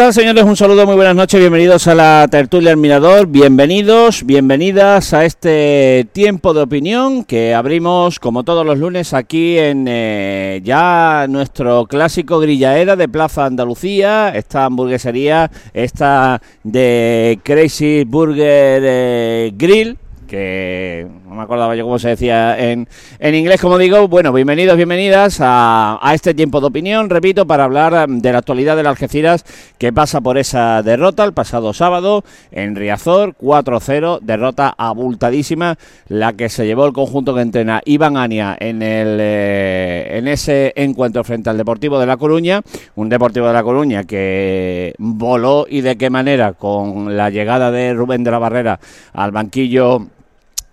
¿Qué tal, señores? Un saludo, muy buenas noches, bienvenidos a la tertulia al Mirador, bienvenidos, bienvenidas a este tiempo de opinión que abrimos como todos los lunes aquí en eh, ya nuestro clásico grillaera de Plaza Andalucía, esta hamburguesería, esta de Crazy Burger eh, Grill, que no me acordaba yo cómo se decía en, en inglés, como digo. Bueno, bienvenidos, bienvenidas a, a, este tiempo de opinión, repito, para hablar de la actualidad del Algeciras, que pasa por esa derrota el pasado sábado en Riazor, 4-0, derrota abultadísima, la que se llevó el conjunto que entrena Iván Ania en, el, eh, en ese encuentro frente al Deportivo de La Coruña, un Deportivo de La Coruña que voló y de qué manera con la llegada de Rubén de la Barrera al banquillo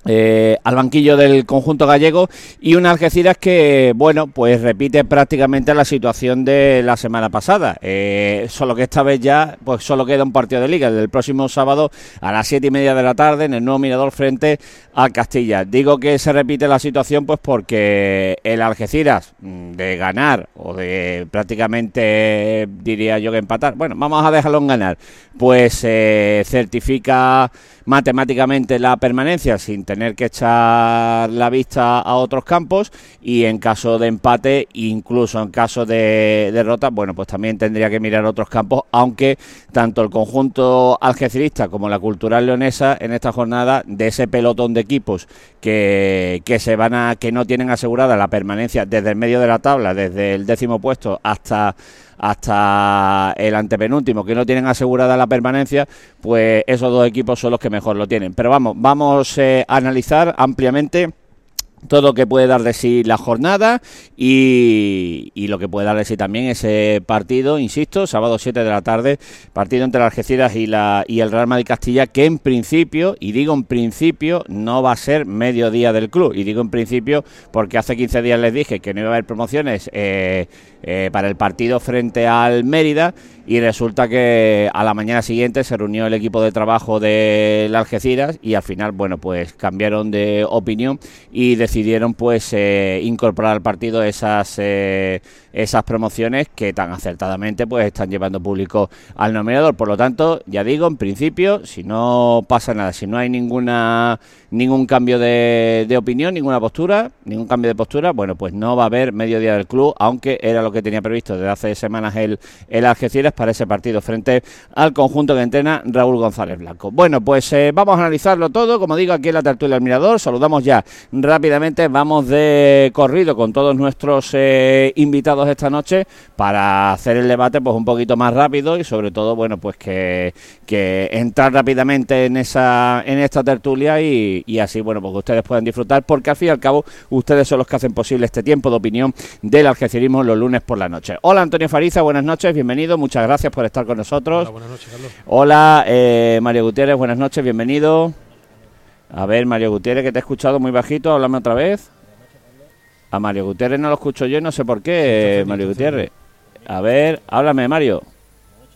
eh, al banquillo del conjunto gallego y un Algeciras que, bueno, pues repite prácticamente la situación de la semana pasada. Eh, solo que esta vez ya, pues solo queda un partido de liga, el del próximo sábado a las siete y media de la tarde en el nuevo Mirador frente al Castilla. Digo que se repite la situación, pues porque el Algeciras mm, de ganar o de prácticamente, diría yo que empatar, bueno, vamos a dejarlo en ganar, pues eh, certifica matemáticamente la permanencia sin tener que echar la vista a otros campos y en caso de empate, incluso en caso de derrota, bueno, pues también tendría que mirar otros campos, aunque tanto el conjunto algecirista como la cultural leonesa en esta jornada de ese pelotón de equipos que, que se van a que no tienen asegurada la permanencia desde el medio de la tabla, desde el décimo puesto hasta hasta el antepenúltimo que no tienen asegurada la permanencia, pues esos dos equipos son los que mejor lo tienen. Pero vamos, vamos eh, a analizar ampliamente todo lo que puede dar de sí la jornada y, lo que puede dar de sí también ese partido, insisto, sábado 7 de la tarde, partido entre las Algeciras y, la, y el Real Madrid Castilla, que en principio, y digo en principio, no va a ser mediodía del club. Y digo en principio porque hace 15 días les dije que no iba a haber promociones eh, eh, para el partido frente al Mérida y resulta que a la mañana siguiente se reunió el equipo de trabajo del Algeciras y al final, bueno, pues cambiaron de opinión y decidieron pues eh, incorporar al partido esas eh, esas promociones que tan acertadamente pues están llevando público al nominador. Por lo tanto, ya digo, en principio, si no pasa nada, si no hay ninguna ningún cambio de, opinión, ninguna postura, ningún cambio de postura, bueno, pues no va a haber mediodía del club, aunque era lo que tenía previsto desde hace semanas el, el Algeciras para ese partido frente al conjunto que entrena Raúl González Blanco. Bueno, pues eh, vamos a analizarlo todo, como digo, aquí en la tertulia del Mirador, saludamos ya rápidamente, vamos de corrido con todos nuestros eh, invitados esta noche para hacer el debate pues un poquito más rápido y sobre todo, bueno, pues que, que entrar rápidamente en esa en esta tertulia y, y así, bueno, pues que ustedes puedan disfrutar, porque al fin y al cabo ustedes son los que hacen posible este tiempo de opinión del algecirismo los lunes por la noche. Hola Antonio Fariza, buenas noches, bienvenido, muchas gracias por estar con nosotros. Hola, buenas noches, Carlos. Hola eh, Mario Gutiérrez, buenas noches, bienvenido. A ver, Mario Gutiérrez, que te he escuchado muy bajito, háblame otra vez. A Mario Gutiérrez no lo escucho yo, no sé por qué, Mario Gutiérrez. A ver, háblame, Mario.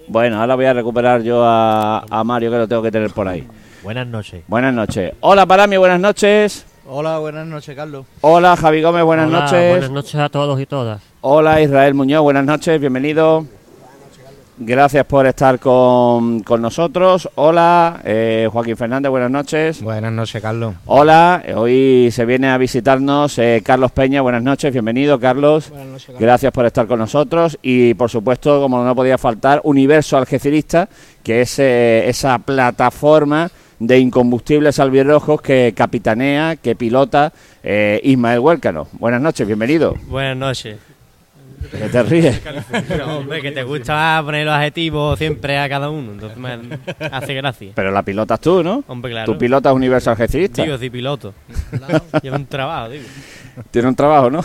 Bueno, ahora voy a recuperar yo a, a Mario, que lo tengo que tener por ahí. Buenas noches. Buenas noches. Hola, Parami, buenas noches. Hola, buenas noches, Carlos. Hola, Javi Gómez, buenas Hola, noches. Buenas noches a todos y todas. Hola, Israel Muñoz, buenas noches, bienvenido. Gracias por estar con, con nosotros. Hola, eh, Joaquín Fernández, buenas noches. Buenas noches, Carlos. Hola, eh, hoy se viene a visitarnos eh, Carlos Peña, buenas noches, bienvenido Carlos. Buenas noches, Carlos. Gracias por estar con nosotros y por supuesto, como no podía faltar, Universo Algecirista, que es eh, esa plataforma de incombustibles albirrojos que capitanea, que pilota eh, Ismael Huércano. Buenas noches, bienvenido. Buenas noches. ¿Qué te ríes? Hombre, que te gusta poner los adjetivos siempre a cada uno, entonces me hace gracia. Pero la pilotas tú, ¿no? Hombre, claro. Tú pilotas Universo Algecirista. Digo, soy piloto. Lleva un trabajo, digo. Tiene un trabajo, ¿no?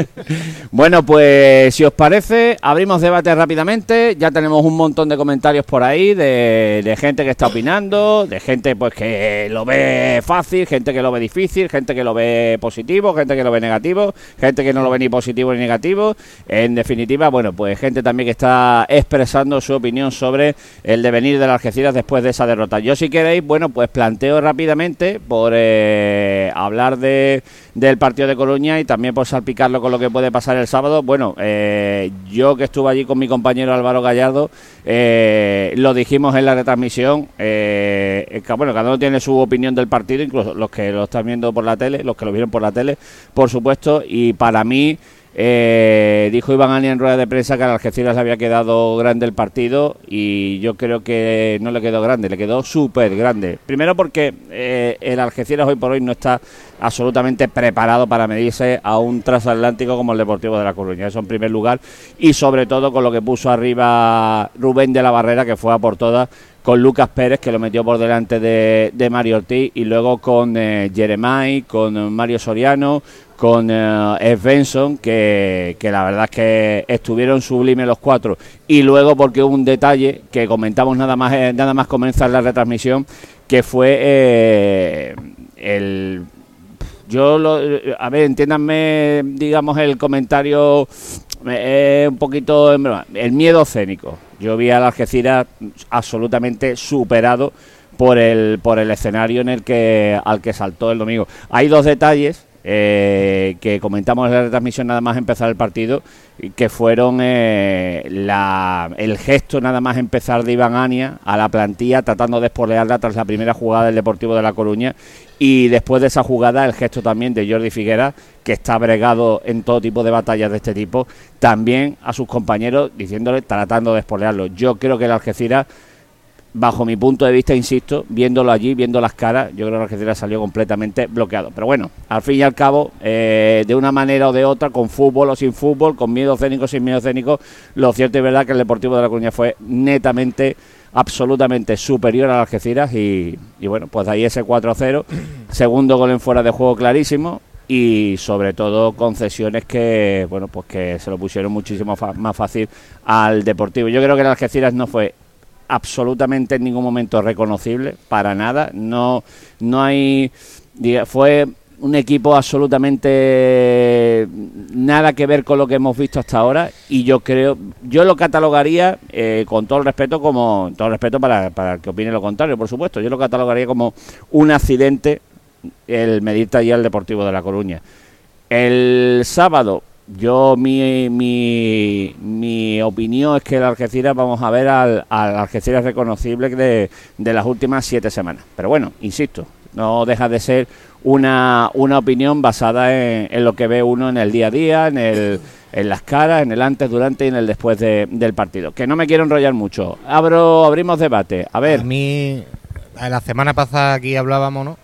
bueno, pues si os parece, abrimos debate rápidamente. Ya tenemos un montón de comentarios por ahí de, gente que está opinando, de gente pues que lo ve fácil, gente que lo ve difícil, gente que lo ve positivo, gente que lo ve negativo, gente que no lo ve ni positivo ni negativo. En definitiva, bueno, pues gente también que está expresando su opinión sobre el devenir de las Algeciras después de esa derrota. Yo si queréis, bueno, pues planteo rápidamente por eh, hablar de, del partido de Coruña y también por salpicarlo con lo que puede pasar el sábado. Bueno, eh, yo que estuve allí con mi compañero Álvaro Gallardo, eh, lo dijimos en la retransmisión, eh, bueno, cada uno tiene su opinión del partido, incluso los que lo están viendo por la tele, los que lo vieron por la tele, por supuesto, y para mí... Eh, dijo Iván Ani en rueda de prensa que a Algeciras había quedado grande el partido y yo creo que no le quedó grande, le quedó súper grande. Primero porque eh, el Algeciras hoy por hoy no está absolutamente preparado para medirse a un transatlántico como el Deportivo de La Coruña, eso en primer lugar, y sobre todo con lo que puso arriba Rubén de la Barrera, que fue a por todas, con Lucas Pérez, que lo metió por delante de, de Mario Ortiz, y luego con eh, Jeremai, con Mario Soriano, con eh, Svensson, que, que, la verdad es que estuvieron sublimes los cuatro. Y luego porque hubo un detalle que comentamos nada más, eh, nada más comenzar la retransmisión, que fue eh, el... Yo, lo, a ver, entiéndanme, digamos, el comentario eh, un poquito, el miedo escénico. Yo vi al Algeciras absolutamente superado por el, por el escenario en el que, al que saltó el domingo. Hay dos detalles eh, que comentamos en la retransmisión nada más empezar el partido, que fueron eh, el gesto nada más empezar de Iván Ania a la plantilla tratando de espolearla tras la primera jugada del Deportivo de La Coruña y después de esa jugada el gesto también de Jordi Figuera, que está bregado en todo tipo de batallas de este tipo, también a sus compañeros diciéndole, tratando de espolearlo. Yo creo que el Algeciras bajo mi punto de vista, insisto, viéndolo allí, viendo las caras, yo creo que la Algeciras salió completamente bloqueado. Pero bueno, al fin y al cabo, eh, de una manera o de otra, con fútbol o sin fútbol, con miedo escénico o sin miedo escénico, lo cierto y verdad que el Deportivo de la Coruña fue netamente, absolutamente superior a Algeciras y, y bueno, pues ahí ese 4-0, segundo gol en fuera de juego clarísimo, y sobre todo concesiones que bueno pues que se lo pusieron muchísimo más fácil al Deportivo. Yo creo que el Algeciras no fue absolutamente en ningún momento reconocible, para nada. No, no hay. Fue un equipo absolutamente nada que ver con lo que hemos visto hasta ahora y yo creo yo lo catalogaría eh, con todo el respeto como todo el respeto para, para que opine lo contrario por supuesto yo lo catalogaría como un accidente el medirte allí al Deportivo de La Coruña el sábado yo mi, mi, mi, opinión es que el Algeciras vamos a ver al, al Algeciras reconocible de, de, las últimas siete semanas. Pero bueno, insisto, no deja de ser una, una opinión basada en, en, lo que ve uno en el día a día, en, el, en las caras, en el antes, durante y en el después de, del partido. Que no me quiero enrollar mucho. Abro, abrimos debate. A ver. A mí, la semana pasada aquí hablábamos, ¿no?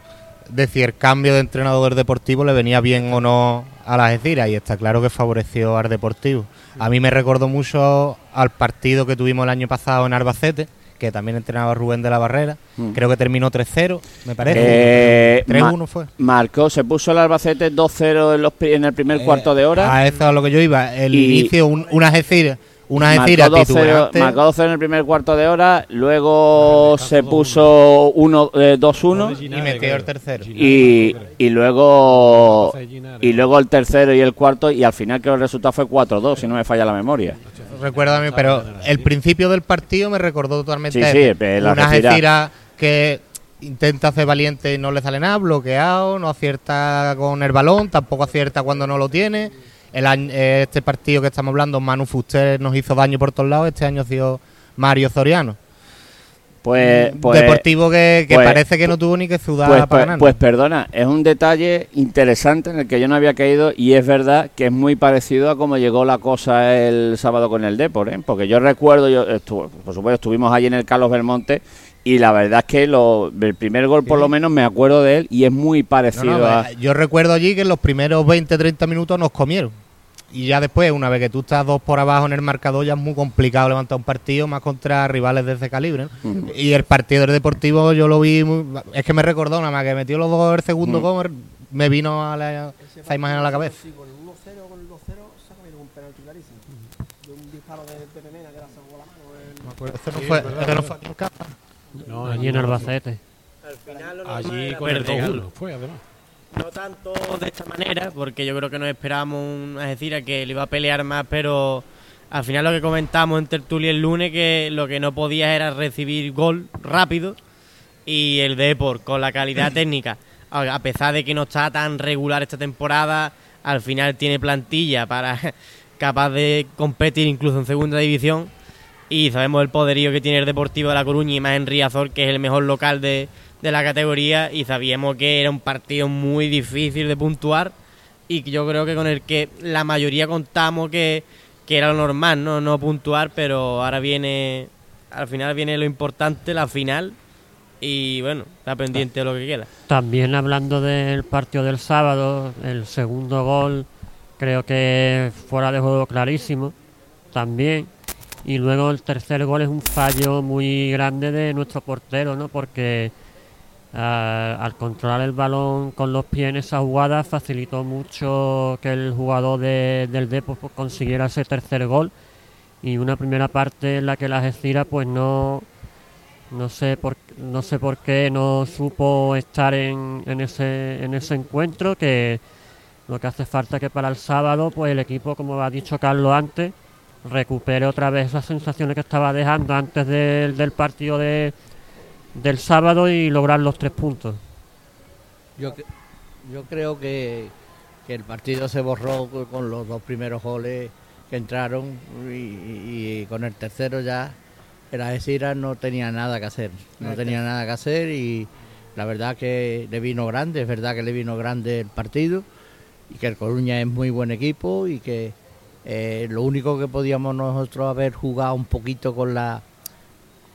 De si el cambio de entrenador deportivo le venía bien o no a las Algeciras y está claro que favoreció al Deportivo. A mí me recordó mucho al partido que tuvimos el año pasado en Albacete, que también entrenaba Rubén de la Barrera. Mm. Creo que terminó 3-0, me parece. Eh, 3-1 fue. Marcó, se puso el Albacete 2-0 en, el primer Eh, cuarto de hora. A eso es a lo que yo iba. El Y- inicio, un, una Algeciras, una 2-0 titubante. marcó 2-0 en el primer cuarto de hora, luego se puso 1 eh, 2-1 y metió el tercero. y, y luego y luego el tercero y el cuarto y al final creo que el resultado fue 4-2 si no me falla la memoria. Recuérdame, pero el principio del partido me recordó totalmente Sí, a sí, ese. el una Algeciras que intenta hacer valiente y no le sale nada, bloqueado, no acierta con el balón, tampoco acierta cuando no lo tiene. El año- eh, este partido que estamos hablando, Manu Fuster nos hizo daño por todos lados, este año ha sido Mario Soriano. Pues, pues Deportivo que, que pues- parece que no tuvo ni que sudar Pues, para pues, ganar. pues perdona, es un detalle interesante en el que yo no había caído y es verdad que es muy parecido a cómo llegó la cosa el sábado con el Depor, ¿eh? porque yo recuerdo, yo estuve, por supuesto estuvimos allí en el Carlos Belmonte y la verdad es que lo, el primer gol por lo menos me acuerdo de él y es muy No, parecido no, a... eh, Yo recuerdo allí que en los primeros 20-30 minutos nos comieron. Y ya después, una vez que tú estás dos por abajo en el marcador, ya es muy complicado levantar un partido más contra rivales de ese calibre. ¿no? Ujú. Y el partido del Deportivo yo lo vi, muy- es que me recordó nada más que metió los dos el segundo Ujú. gol, me vino a la- esa imagen a la cabeza. Sí, con el 1-0, con el 2-0, se ha comido un penalti clarísimo. De un disparo de, de Pemena que la sacó la mano. el- no fue, ese no fue aquí en casa. No, Allí en Albacete. Allí con el Vertical. 2-1 fue, además. no tanto de esta manera, porque yo creo que nos esperábamos un Algeciras que le iba a pelear más, pero al final lo que comentamos en tertulia el lunes, que lo que no podía era recibir gol rápido, y el Deport, con la calidad técnica, a a pesar de que no está tan regular esta temporada, al final tiene plantilla para capaz de competir incluso en segunda división y sabemos el poderío que tiene el Deportivo de La Coruña y más en Riazor, que es el mejor local de, de la categoría y sabíamos que era un partido muy difícil de puntuar y que yo creo que con el que la mayoría contamos que, que era lo normal, ¿no? no puntuar, pero ahora viene, al final viene lo importante, la final y bueno, está pendiente de lo que queda. También hablando del partido del sábado, el segundo gol creo que fuera de juego clarísimo también. Y luego el tercer gol es un fallo muy grande de nuestro portero, ¿no? Porque ah, al controlar el balón con los pies en esa jugada facilitó mucho que el jugador de- del Depor pues, consiguiera ese tercer gol. Y una primera parte en la que la Algeciras pues no, no sé por no sé por qué no supo estar en, en ese en ese encuentro que lo que hace falta es que para el sábado pues el equipo como ha dicho Carlos antes recupere otra vez esas sensaciones que estaba dejando antes del, del partido de, del sábado y lograr los tres puntos Yo, yo creo que, que el partido se borró co- con los dos primeros goles que entraron y, y- y con el tercero ya el Algeciras no tenía nada que hacer. No tenía nada que hacer y la verdad que le vino grande, es verdad que le vino grande el partido y que el Coruña es muy buen equipo y que eh, lo único que podíamos nosotros haber jugado un poquito con la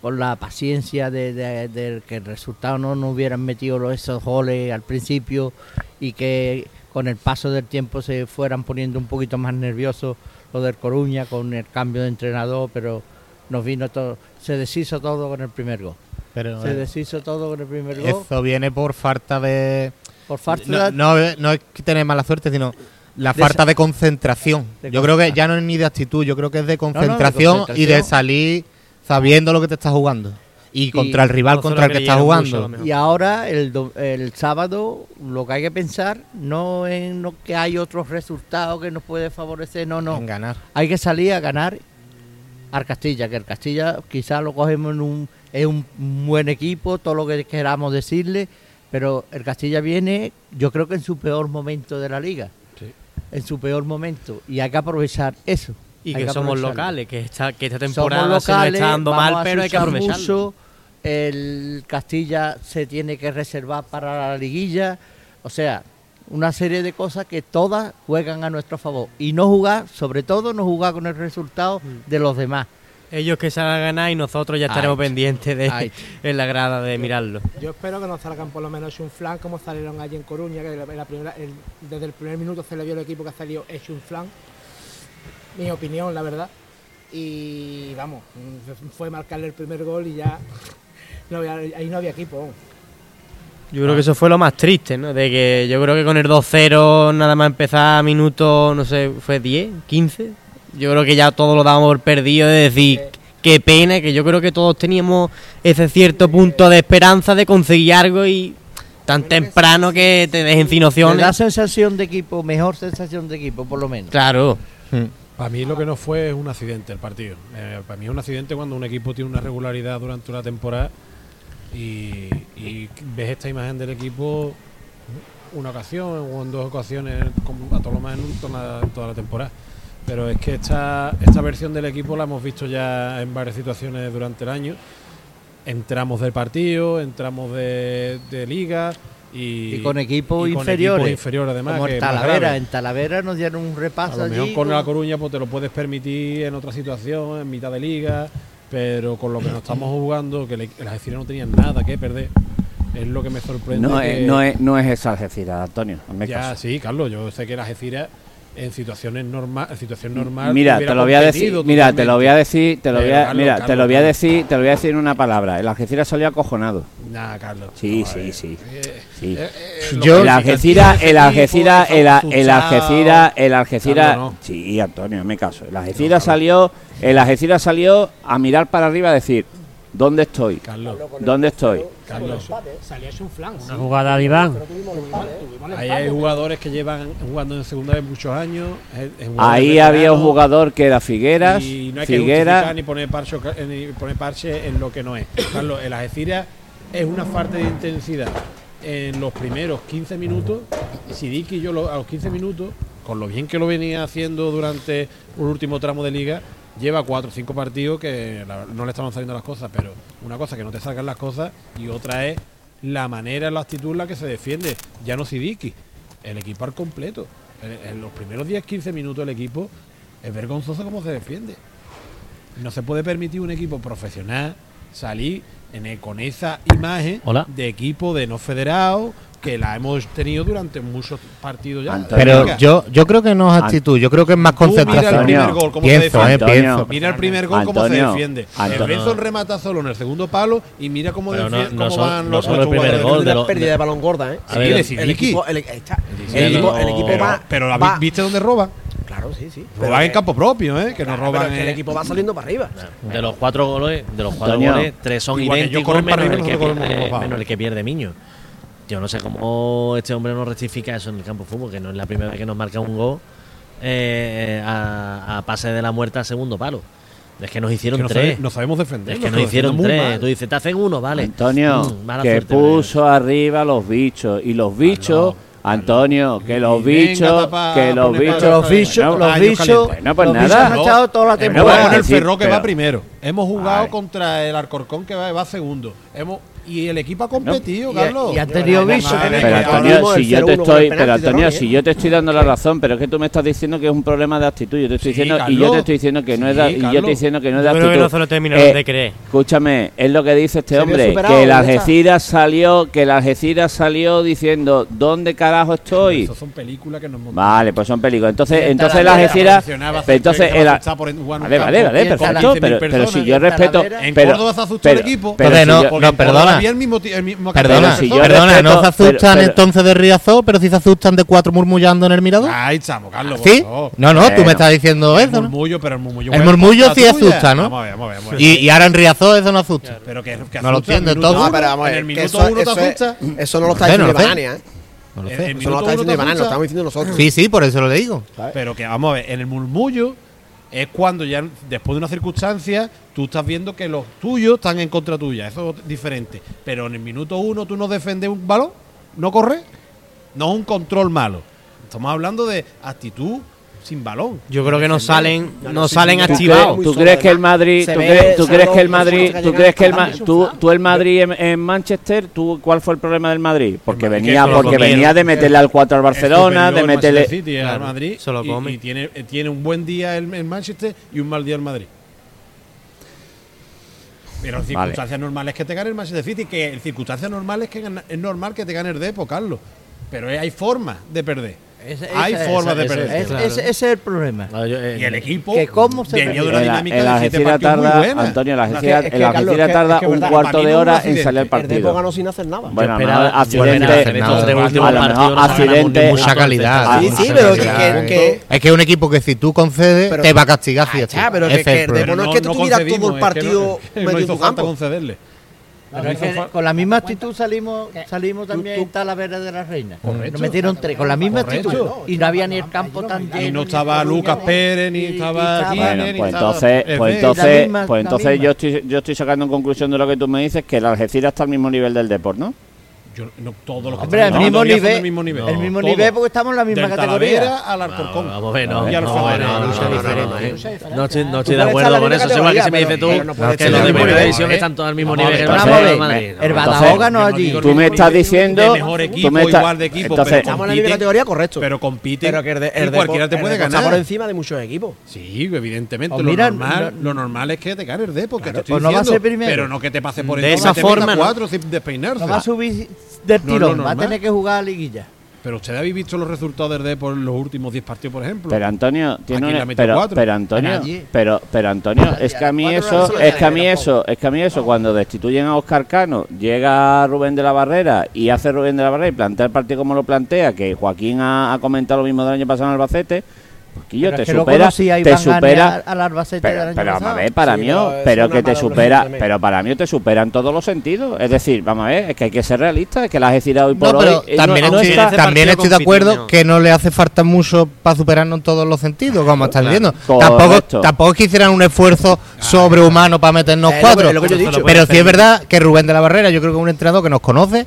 con la paciencia de, de- de que el resultado no nos hubieran metido esos goles al principio y que con el paso del tiempo se fueran poniendo un poquito más nerviosos lo del Coruña con el cambio de entrenador, pero nos vino todo, se deshizo todo con el primer gol. Pero Se eh, deshizo todo con el primer gol. eso viene por falta de... Por falta No, no, no es que tener mala suerte, sino la falta de concentración. de yo creo que ya no es ni de actitud, yo creo que es de no, de concentración, y de salir sabiendo lo que te estás jugando. Y contra el rival contra el que estás mucho, jugando. Y ahora, el, do- el sábado, lo que hay que pensar no en lo que hay otros resultados que nos puede favorecer, no, no. En ganar. Hay que salir a ganar al Castilla, que el Castilla quizás lo cogemos en un, es un buen equipo, todo lo que queramos decirle, pero el Castilla viene, yo creo que en su peor momento de la liga. En su peor momento. Y hay que aprovechar eso. Y que que somos locales, que esta, que esta temporada se nos está dando mal, pero hay que aprovecharlo. mucho. El Castilla se tiene que reservar para la liguilla. O sea, una serie de cosas que todas juegan a nuestro favor. Y no jugar, sobre todo, no jugar con el resultado Mm. de los demás. Ellos que salgan a ganar y nosotros ya estaremos pendientes de en la grada de mirarlo. Yo espero que nos salgan por lo menos un flan como salieron allí en Coruña, que la- la primera- el- desde el primer minuto se le vio el equipo que ha salido hecho un flan. Mi opinión, la verdad. Y vamos, fue marcarle el primer gol y ya no había- ahí no había equipo. Yo creo que eso fue lo más triste, ¿no? De que yo creo que con el 2-0 nada más empezar a minuto, no sé, fue 10, 15. Yo creo que ya todos lo dábamos por perdido de decir, qué pena, que yo creo que todos teníamos ese cierto punto de esperanza de conseguir algo y tan temprano que te dejen sin da opciones. sensación de equipo, mejor sensación de equipo, por lo menos. Claro. Para mí lo que no fue es un accidente el partido. Eh, para mí es un accidente cuando un equipo tiene una regularidad durante una temporada y, y ves esta imagen del equipo una ocasión o en dos ocasiones, como a todo lo más en, un- toda, la, toda la temporada. Pero es que esta, esta versión del equipo la hemos visto ya en varias situaciones durante el año. Entramos del partido, entramos de, de liga y, Y con equipos y con inferiores. equipos inferiores además. como en Talavera. En Talavera nos dieron un A repaso lo mejor allí. con La Coruña pues te lo puedes permitir en otra situación, en mitad de liga, pero con lo que nos estamos jugando, que las Algeciras no tenían nada que perder, es lo que me sorprende. No que- es, no, es, no es esa Algeciras, Antonio. hazme ya, caso. sí, Carlos, yo sé que las Algeciras en situaciones normal, en situación normal. Mira, te lo voy a decir, competido mira, te lo voy a totalmente. decir, te lo voy a, Carlos, mira, te Carlos, lo voy a Carlos. decir, te lo voy a decir en una palabra. El Algeciras salió acojonado. Nah, Carlos. Sí, no, sí, sí. eh, Sí. eh, eh, Yo- el Algeciras, el Algeciras, el, el Algeciras, el Algeciras, no. sí, Antonio, me caso. El Algeciras salió, el Algeciras salió a mirar para arriba a decir, ¿Dónde estoy? Carlos. ¿Dónde estoy? Carlos. Salió un flan. Una jugada de Iván. Ahí hay jugadores que llevan jugando en segunda vez muchos años. Ahí había un jugador que era Figueras. Y no hay que Figueras. ni poner, parche, ni poner parche en lo que no es. Carlos, el Algeciras es una falta de intensidad. En los primeros 15 minutos, Sidiki y yo a los 15 minutos, con lo bien que lo venía haciendo durante un último tramo de liga, lleva cuatro o cinco partidos que no le estaban saliendo las cosas, pero una cosa que no te salgan las cosas y otra es la manera, la actitud en la que se defiende. Ya no Sidiki, el equipo al completo. En, los primeros 10-15 minutos el equipo es vergonzoso cómo se defiende. No se puede permitir un equipo profesional salir en e, con esa imagen de equipo de no federado, que la hemos tenido durante muchos partidos ya. Pero yo, yo creo que no es actitud, yo creo que es más concentración. ¿eh? Mira el primer gol, cómo se defiende. Mira el primer gol, se defiende. Antonio. Benson remata solo en el segundo palo y mira cómo, van los no el gol de la pérdida de balón gorda, ¿eh? Sí, el, el, equipo, el, está, el, equipo, el equipo va. Pero la viste dónde roba. Claro, sí, sí. Roban en campo propio. ¿eh? Que no ah, roban. El equipo va saliendo para arriba. De los cuatro goles, de los cuatro goles, tres son idénticos menos el que pierde Miño. Yo no sé cómo este hombre no rectifica eso en el campo fútbol, que no es la primera vez que nos marca un gol eh, a, pase de la muerte a segundo palo. Es que nos hicieron tres. No sabemos defender. Es que nos, hicieron tres. Tú dices, te hacen uno, vale. Antonio, mm, que puso arriba los bichos. Y los ah, bichos. Antonio, que los bichos, que los bichos, los bichos, los bichos, no, pues nada, han toda la temporada. Hemos jugado con el Ferro que va primero, hemos jugado contra el Alcorcón que va, segundo, hemos y el equipo ha competido. Carlos. Y, y, han tenido viso. Pero Antonio, si yo te estoy, pero Antonio, si yo te estoy dando la razón, pero es que tú me estás diciendo que es un problema de actitud. Yo te estoy diciendo y yo te estoy diciendo que no es, sí, y yo te diciendo que no es de actitud. No, eh, de. Escúchame, es lo que dice este hombre, que la Algeciras salió, que el Algeciras salió diciendo dónde carajo estoy. Eso son películas que nos Vale, pues son películas. Entonces, entonces el Algeciras, entonces el vale, vale, vale, perfecto, pero si yo respeto, pero no, perdona perdona. Había el mismo, el mismo perdona, si no se asustan entonces de Riazor, pero si se asustan de cuatro murmullando en el mirador. Ahí estamos, Carlos. ¿Sí? No, no, tú me estás diciendo el eso. Murmullo, pero el murmullo. El murmullo sí asusta, ¿no? Y, ahora en Riazor eso no asusta. Pero que, que No lo entiendo todo. En el eso, uno eso te asusta. Eso no lo está diciendo Banania, ¿eh? No lo. Eso no lo está diciendo Banania, lo estamos diciendo nosotros. Sí, sí, por eso lo digo. Pero que vamos a ver, en el murmullo es cuando ya después de una circunstancia tú estás viendo que los tuyos están en contra tuya. Eso es diferente. Pero en el minuto uno tú no defendes un balón, no corres, no es un control malo. Estamos hablando de actitud sin balón. Yo creo que no salen, no salen activados. ¿Tú crees que el Madrid, tú crees, que el Madrid, tú crees que el tú, tú el Madrid en, Manchester, tú cuál fue el problema del Madrid? Porque venía porque venía de meterle al 4 al Barcelona, de meterle City, eh, al Madrid y, tiene eh, tiene un buen día el, Manchester y un mal día el Madrid. Pero en circunstancias normales que te gane el Manchester City, que en circunstancias normales que es normal que te gane el Depo, Carlos. Pero eh, hay formas de perder. Hay formas de perder. Es, ese, ese, es el problema. Y el equipo que cómo se de dinámica el, el de siete. Antonio, la Algeciras, tarda un cuarto de hora en salir al partido. El ganó sin hacer nada. Bueno, accidente, accidente, mucha calidad. Sí, que es que un equipo que si tú concedes te va a castigar. Ah, pero que no es que tú tuvieras todo el partido medio concederle. Con la misma actitud salimos, salimos también tú, a la vera de la reina. Nos metieron tres, con la misma actitud. Y no había ni el campo tan. Y no estaba Lucas Pérez, ni estaba Gine, pues, pues entonces, entonces, pues entonces yo estoy, yo estoy sacando en conclusión de lo que tú me dices, que el Algeciras está al mismo nivel del deporte, ¿no? yo, no todos los que Hombre, están el mismo nivel, el mismo nivel. el mismo nivel porque estamos en la misma Del categoría. Talavera al ah, Alcorcón. Vamos a ver, no. Y al Alfaguara. No, no, no, no, no, no, estoy, no estoy de acuerdo con eso. Igual que si me dices tú que los de primera división están todos al mismo nivel. El Badajoz ganó allí. Tú me estás diciendo. Mejor equipo, igual de equipo. Estamos en la misma categoría, correcto. Pero compite. Pero cualquiera te puede ganar. Está por encima de muchos equipos. Sí, evidentemente. Pues lo normal es que te gane el Depor. Pero no que te pase por encima. De esa forma. No va del no, va a tener que jugar a liguilla. Pero usted habéis visto los resultados de por los últimos 10 partidos, por ejemplo. Pero Antonio, tiene una, pero, pero, Antonio, pero, pero Antonio, es que a mí eso, es que a mí eso, es que a mí eso, cuando destituyen a Oscar Cano, llega Rubén de la Barrera y hace Rubén de la Barrera y plantea el partido como lo plantea, que Joaquín ha, ha comentado lo mismo del año pasado en Albacete Quillo, Pero te es que lo supera, te supera. Al Albacete del Pero, año pero vamos a ver, para Sí, mí, pero pero que te supera, pero para mí te supera en todos los sentidos. Es decir, vamos a ver, es que hay que ser realista, es que las Algeciras hoy por No, pero hoy eh, también, no, no estoy, también estoy de acuerdo que no le hace falta mucho para superarnos en todos los sentidos, como estás Claro. diciendo. Tampoco, tampoco es que hicieran un esfuerzo sobrehumano para meternos Es lo que- cuatro. es lo que yo he dicho. Pero sí es verdad que Rubén de la Barrera, yo creo que es un entrenador que nos conoce,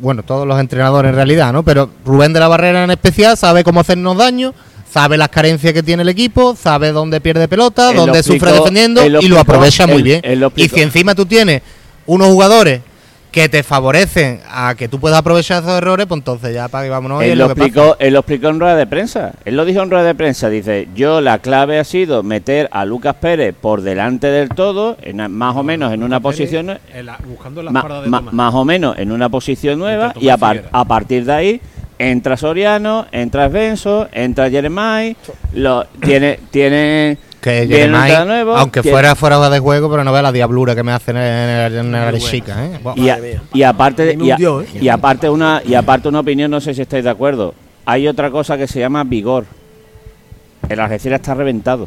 bueno, todos los entrenadores en realidad, ¿no? Pero Rubén de la Barrera en especial sabe cómo hacernos daño, sabe las carencias que tiene el equipo, sabe dónde pierde pelota, Él lo dónde sufre explicó- defendiendo él lo y lo aprovecha muy él- bien. él lo Y si encima tú tienes unos jugadores que te favorecen a que tú puedas aprovechar esos errores, pues entonces ya para que vámonos. y él, lo lo que pasa. explicó, él lo explicó en rueda de prensa. Él lo dijo en rueda de prensa. Dice, yo la clave ha sido meter a Lucas Pérez por delante del todo, en, más o menos en una posición... En la- buscando las ma- de ma- más o menos en una posición nueva y a, par- a partir de ahí entra Soriano, entra Benzo, entra Jeremai, lo, tiene, tiene Que viene un Jeremai, entrado nuevo, aunque tiene- fuera fuera de juego, pero no ve la diablura que me hacen en el, en el chica, ¿eh? Y, a- aparte y, a- ¿eh? y aparte una y aparte una opinión no sé si estáis de acuerdo. Hay otra cosa que se llama vigor. El Algeciras está reventado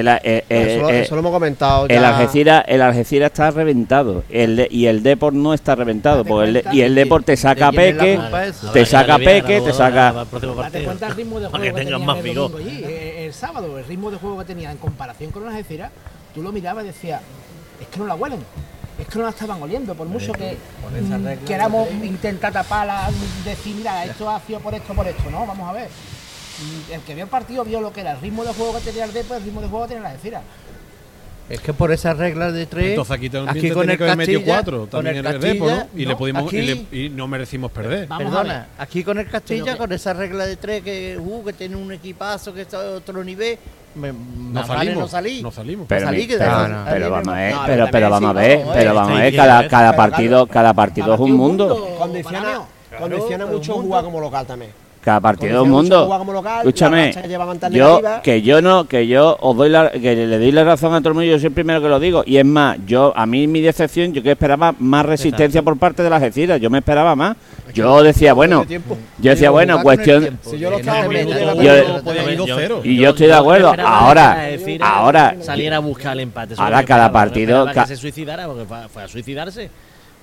el, eh, eh, eso, eh, eso lo hemos comentado. el. Algeciras el Algeciras está reventado el de- y el Deport no está reventado porque el y el Deport te saca ¿De quién es la peque te saca peque te saca el Date cuenta el ritmo de Para juego que que, tengan más el vigor. domingo allí. Eh, El, sábado, el ritmo de juego que tenía en comparación con las Algeciras, tú lo mirabas y decías, es que no la huelen. Es que no la estaban oliendo, por mucho que mm, queramos intentar taparla, decir, mira, esto ha sido por esto, por esto, ¿no? Vamos a ver. Mm, El que vio el partido vio lo que era el ritmo de juego que tenía el Depor, el ritmo de juego que tenía las Algeciras. Es que por esas reglas de tres. Entonces aquí también aquí te con el que haber metido Castilla, cuatro con también el en el Depor, ¿no? Castilla, Y, le no, pudimos, y, aquí- le- y no merecimos perder. Perdona, aquí con el Castilla, que- con esa regla de tres que, uh, que tiene un equipazo que está a otro nivel, me, No salimos, no salí. no salimos. pero, salí pero, no, pero vamos a ver No, pero, pero vamos a ver vamos, pero vamos a ver cada, cada partido cada partido es un mundo Condiciona, condiciona mucho jugar como local también. Cada partido mucho mundo local, escúchame que llevaban tan yo negativa. que yo no que yo os doy la que le doy la razón a todo el mundo yo soy el primero que lo digo y es más yo a mí mi decepción yo que esperaba más resistencia por parte de las Algeciras yo me esperaba más yo decía bueno yo decía bueno cuestión Si yo lo estaba viendo, yo- gol, yo- podía ir Yo- 2-0. y yo estoy de acuerdo ahora ahora saliera a buscar el empate. Ahora cada partido, que se suicidara porque fue, fue a suicidarse.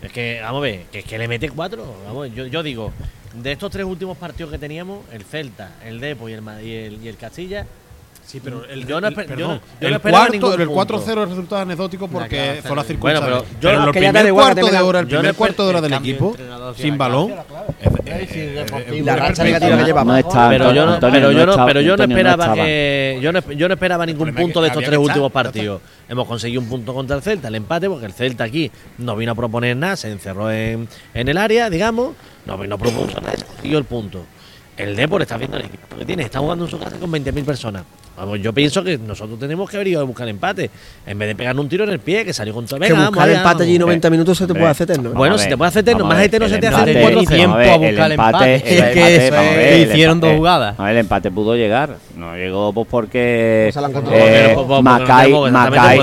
Es que, vamos a ver, que es que le mete cuatro. Vamos, yo, yo digo, de estos tres últimos partidos que teníamos, el Celta, el Depo y el, Ma- y el, y el Castilla, Sí, pero el, Yo no el- yo no- el esperaba cuarto, el punto. 4-0 es resultado anecdótico porque fue la bueno, circunstancia. pero Pero, yo- que el primer igual cuarto de hora, el primer cuarto de hora el del equipo, sin balón, Y es- la racha negativa que llevamos. pero yo no, pero yo no, pero yo no esperaba que yo no, yo no esperaba ningún punto de estos tres últimos partidos. Hemos conseguido un punto contra el Celta, el empate, porque el Celta aquí no vino a proponer nada, se encerró en, en el área, digamos, no a proponer nada, consiguió el punto. El Depor está viendo el equipo que tiene, está jugando en su casa con 20.000 personas. Vamos, yo pienso que nosotros tenemos que haber ido a buscar empate, en vez de pegar un tiro en el pie, que salió con todo. Que Venga, buscar vamos, empate allí vamos. 90 minutos se te puede hacer eterno. Bueno, si te puede hacer eterno, más eterno se te hace en cuatro vamos a tiempo ver, a buscar el empate- Es que hicieron dos jugadas. a ver, el empate pudo llegar. No llegó pues porque Macay, Macay.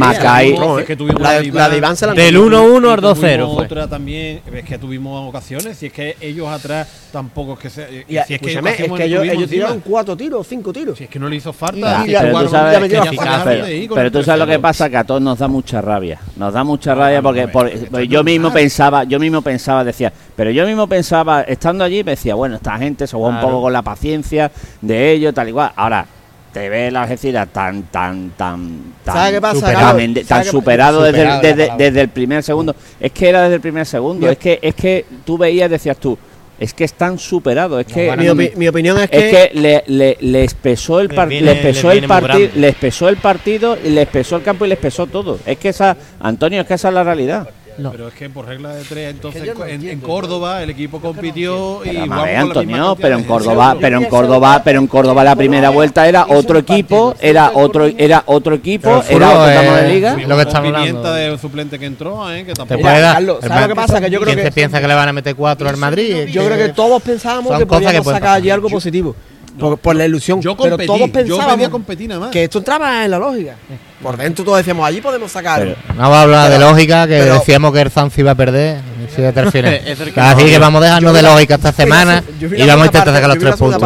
Macay, No, es que tuvimos La, de- Iván se la Del encontró. 1-1 y al tuvimos 2-0 fue. Otra también, es que tuvimos ocasiones, si es que ellos atrás tampoco es que se. Y, si es que, escúchame, es ocasión que ellos, tiraron cuatro tiros, cinco tiros. Si es que no le hizo falta. Y pero tú sabes, que pero, pero tú sabes lo que pasa que a todos nos da mucha rabia. Nos da mucha rabia porque pues es yo mismo pensaba yo mismo pensaba decía pero yo mismo pensaba estando allí me decía bueno esta gente se juega un poco con la paciencia de ellos tal igual ahora te ves la Algeciras tan tan tan tan ¿Sabes qué pasa, superado, tan ¿Sabes qué- superado desde, desde, desde el primer segundo. Es que era desde el primer segundo. Es que es que tú veías decías tú es que están superados es que Mi, opi- mi opinión es que, es que le, le- les pesó el par- viene- les pesó el partido les pesó el partido y les pesó el campo y les pesó todo. Es que esa Antonio es que esa es la realidad No. Pero es que por regla de tres, entonces yo no en, en entiendo, Córdoba el equipo compitió y pero, ver, Antonio pero en Córdoba pero en Córdoba pero en Córdoba la primera vuelta era otro equipo era otro era otro equipo era otro tamaño de es- liga lo que estamos hablando. de suplente que entró, ¿eh? que Te tampoco. Mira, puede dar. Carlos, ¿sabes lo que pasa? Que yo creo ¿Quién que- se piensa que le van a meter cuatro al Madrid? yo creo que todos pensábamos que que podíamos sacar allí algo positivo. Por, por la ilusión. Yo pero todos yo pensábamos competir nada más. que esto entraba en la lógica. Por dentro todos decíamos, allí podemos sacar. Pero- No vamos a hablar de lógica, que pero- decíamos que el Zanzi iba a perder. y fíjate al final. Es el que Así no. que vamos a dejarnos de lógica esta semana y vamos a intentar sacar los tres puntos.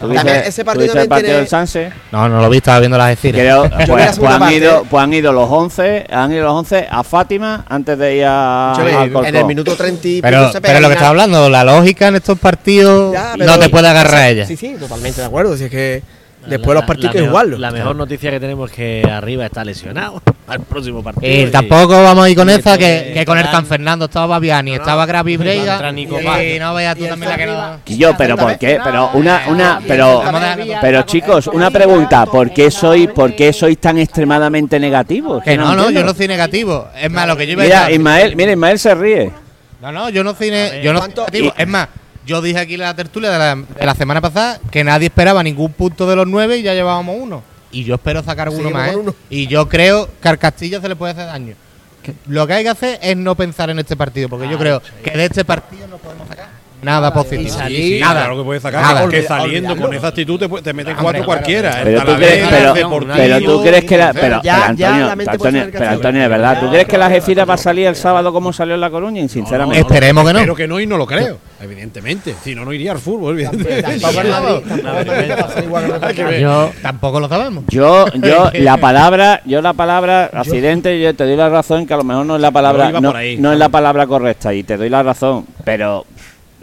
Parte del, del- ¿Tuviste- También ese partido el también partido tiene- del Sanse? No, no lo vi, estaba viendo las la pues, pues segunda han ido, pues han ido los 11, han ido los 11 a Fátima antes de ir a, Yo en el minuto 30 y Pero, se pero lo que pega está hablando, la lógica en estos partidos Ya, no te puede agarrar a ella. Sí, sí, totalmente de acuerdo. Si es que después La- los partidos hay la que jugarlos. La mejor noticia que tenemos es que arriba está lesionado al próximo partido. Y tampoco vamos a ir con y esa que, con el San Fernando estaba Babiani, estaba Gravi Nico Y no veas tú también la que no. Quillo, pero ¿por qué? Pero una, una, y pero, pero chicos, una pregunta, ¿por qué sois, por qué sois tan extremadamente negativos? Que no, no, yo no soy negativo. Es más, lo que yo iba a Mira, decir- Ismael, mira, Ismael se ríe. No, no, yo no soy, yo no soy ¿cuánto- negativo. Es más, yo dije aquí en la tertulia de la, de la semana pasada que nadie esperaba ningún punto de los nueve y ya llevábamos uno. Y yo espero sacar uno Seguimos más. con ¿eh? uno. Y yo creo que al Castilla se le puede hacer daño. Lo que hay que hacer es no pensar en este partido, porque yo creo que de este partido no podemos sacar nada positivo. Sí, sí, nada. claro que puedes sacar. Nada. que saliendo olvidarlo. con esa actitud te, pu- te meten Hombre, cuatro claro, cualquiera. claro. El Pero tú crees, pero, Deportivo, pero tú crees que la, pero, Ya- pero ya Antonio, la mente pero puede Antonio, ser pero que Antonio, de verdad, ¿tú crees que la Gefira va a salir el sábado como salió en La Coruña? Sinceramente. Esperemos que no. Espero que no y no lo creo, evidentemente. Si no, no iría al fútbol, evidentemente. Tampoco. Yo, lo sabemos. Yo, yo, la palabra, yo la palabra accidente, yo te doy la razón que a lo mejor no es la palabra, no, por ahí, no es la palabra correcta y te doy la razón, pero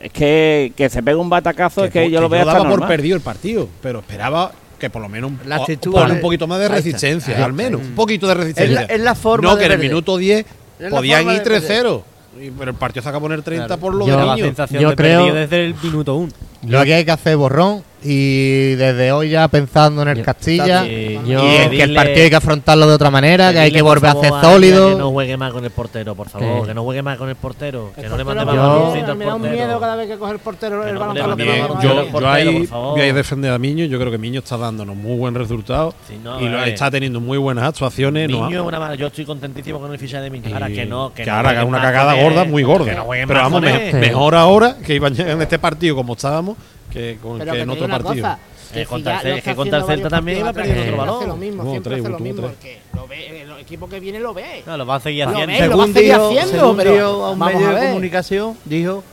es que que se pegue un batacazo es que yo lo veo hasta daba por normal. perdido el partido, pero esperaba que por lo menos La actitud de- un poquito más de resistencia, al menos, un poquito de Es resistencia. la, es la forma no, de que en el minuto 10 Es la podían ir de perder. 3-0, y- pero el partido se acaba poner 30 por lo Yo- de la niño. sensación Yo de creo- perdido desde el minuto 1. Lo que hay que hacer es borrón y desde hoy ya pensando en el Yo- Castilla yo- y en que el partido hay que afrontarlo de otra manera, que hay que volver a hacer sólido. Que no juegue más con el portero, por favor. Que- Que no juegue más con el portero. Que no le mande más Yo- baloncito al me da un miedo cada vez que coge el portero Que el no balón baloncito yo, yo portero, ahí por favor. voy a defender a Miño. Yo creo que Miño está dándonos muy buen resultado Sí, no, y lo, está teniendo muy buenas actuaciones. no ha- Niño, una mala- yo estoy contentísimo con el fichaje de Miño. y Ahora que no. Que, que no ahora haga una cagada gorda, muy gorda. no Pero vamos, mejor ahora que iba en este partido como estábamos que, con, Pero que que en otro partido. cosa, que Eh, contra el Celta- que contra el también iba perdiendo otro Hace balón. lo mismo, siempre tres, hace lo mismo. tres. que lo ve, el equipo que viene lo ve. No, lo va a seguir Lo haciendo. ve, lo va a Según seguir dijo, haciendo, según pero dijo a un vamos medio a de comunicación, dijo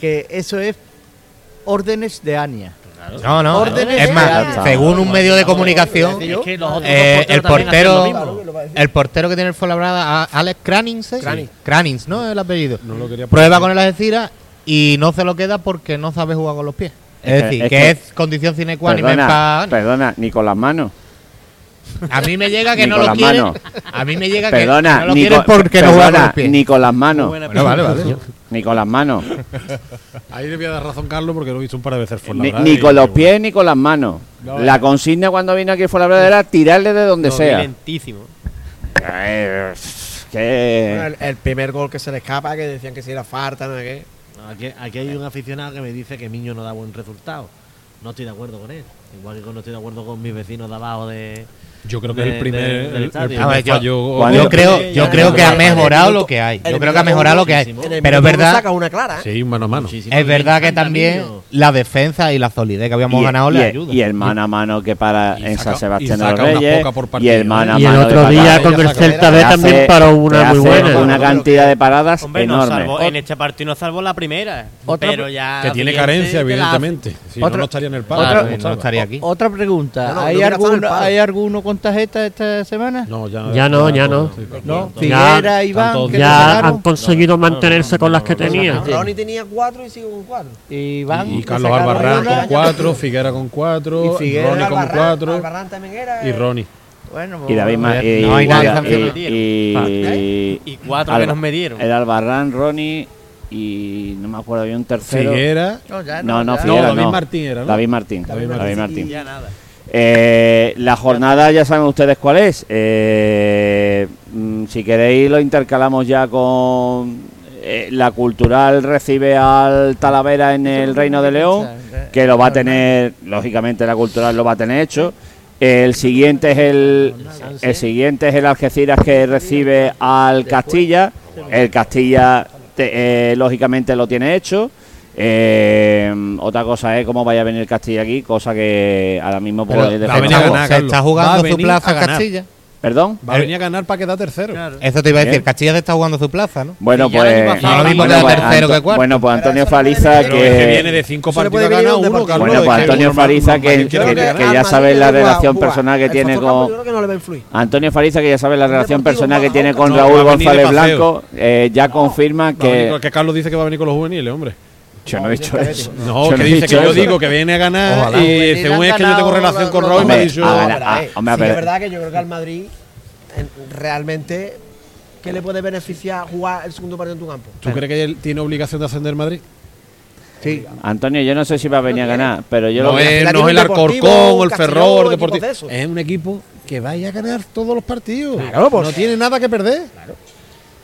que eso es órdenes de Ania. No, no. Es más, según un medio de comunicación, eh, el portero, el portero que tiene el Fuenlabrada, Alex Cranins, ¿eh? ¿no? El apellido. No lo quería Prueba con el Algeciras y no se lo queda porque no sabe jugar con los pies. Es, decir, es que, que- es condición sine qua non Perdona, perdona, ni con las manos. A mí me llega que Ni no con lo las quieren. manos. A mí me llega Perdona, que no lo ni, quieren con, porque no juega con perdona, los pies. ni con las manos. Bueno, vale, vale. Ni con las manos. Ahí le voy a dar razón, Carlos, porque lo he visto un par de veces Ni, Fuenlabrada ni con los pies ni con las manos. La consigna cuando vino aquí fue la verdad era tirarle de donde sea. lentísimo. Eh, Bueno, el, el primer gol que se le escapa, que decían que si era falta, no sé qué. Aquí, aquí hay un aficionado que me dice que Miño no da buen resultado. No estoy de acuerdo con él. Igual que no estoy de acuerdo con mis vecinos de abajo de. Yo creo que de- es el primer, de- el- del el estadio. primer A ver, yo- fallo. cuando- Yo Yo creo, yo creo que ha mejorado lo que hay. Yo creo que ha mejorado lo que hay. Pero es verdad, saca una clara, ¿eh? Sí, mano a mano. Muchísimo. es verdad que también la defensa y la solidez que habíamos y, ganado y le el- ayuda. y el mano a mano que para Y en saca- San Sebastián y de los Reyes por y el mano a y el mano otro día con el Celta B también paró una muy buena. una cantidad de paradas Hombre, no enorme en este partido no salvo la primera. Otra- pero ya. Que tiene carencia, evidentemente. Si no, no estaría en el como no estaría aquí. Otra pregunta, ¿hay, alguno. ¿Hay alguno con tarjeta esta semana? No, ya, Ya no, ya no. sí, ¿No? Figuera, Iván, que Ya han conseguido mantenerse con las que tenían. Ronnie tenía cuatro y sigo con cuatro. Iván, Y Carlos Albarrán con cuatro, Figuera con cuatro, Y Figuera, Ronnie con Albarrán- cuatro Albarrán también era. y Ronnie. Bueno, y David Joder, y, no y- sancionado. y- Y cuatro Alba- que nos medieron. el Albarrán, Ronnie y no me acuerdo, había un tercero. Figuera. No, ya No, no, ya. No, Figuera David no. Martín era, ¿no? David Martín. David David Martín. Martín. Ya nada. Eh, la jornada ya saben ustedes cuál es. Eh, mm, si queréis lo intercalamos ya con eh, la cultural recibe al Talavera en el Reino de León, que lo va a tener, lógicamente la cultural lo va a tener hecho. El siguiente es el, el siguiente es el Algeciras que recibe al Castilla. El Castilla te- eh, lógicamente lo tiene hecho. Eh, otra cosa es cómo vaya a venir Castilla aquí, cosa que ahora mismo Pero pues, va a venir a defendamos. ganar, se Carlos. está jugando su plaza. Castilla. ¿Perdón? Va a venir a ganar para quedar tercero. Eso te iba a decir, ¿Eh? Castillas está jugando su plaza, ¿no? Bueno, pues. pasado- No lo mismo bueno, pues, tercero que cuarto. Bueno, pues Antonio Faliza, que que. viene de cinco partidos puede que ha venir a ganado un uno. Carlos. Bueno, pues Antonio Faliza, que, que que- ya sabe la relación personal que tiene con. Yo creo que no le va a influir. Antonio Faliza, que ya sabe la relación personal que tiene con Raúl González. Blanco, eh, ya confirma que. que Carlos dice que va a venir con los juveniles, hombre. Yo no he dicho eso. No, Yo que dice dicho que yo digo que viene a ganar Ojalá. y según es que yo tengo relación con Raúl me ha dicho... eh, es verdad que yo creo que al Madrid en- realmente ¿qué le puede beneficiar jugar el segundo partido en tu campo? ¿Tú crees que él tiene obligación de ascender Madrid? Sí. Antonio, yo no sé si va a venir a ganar, pero yo lo No que. es, no es el Alcorcón o el equipos Deportivo. Es un equipo que vaya a ganar todos los partidos. Claro, pues. no tiene nada que perder.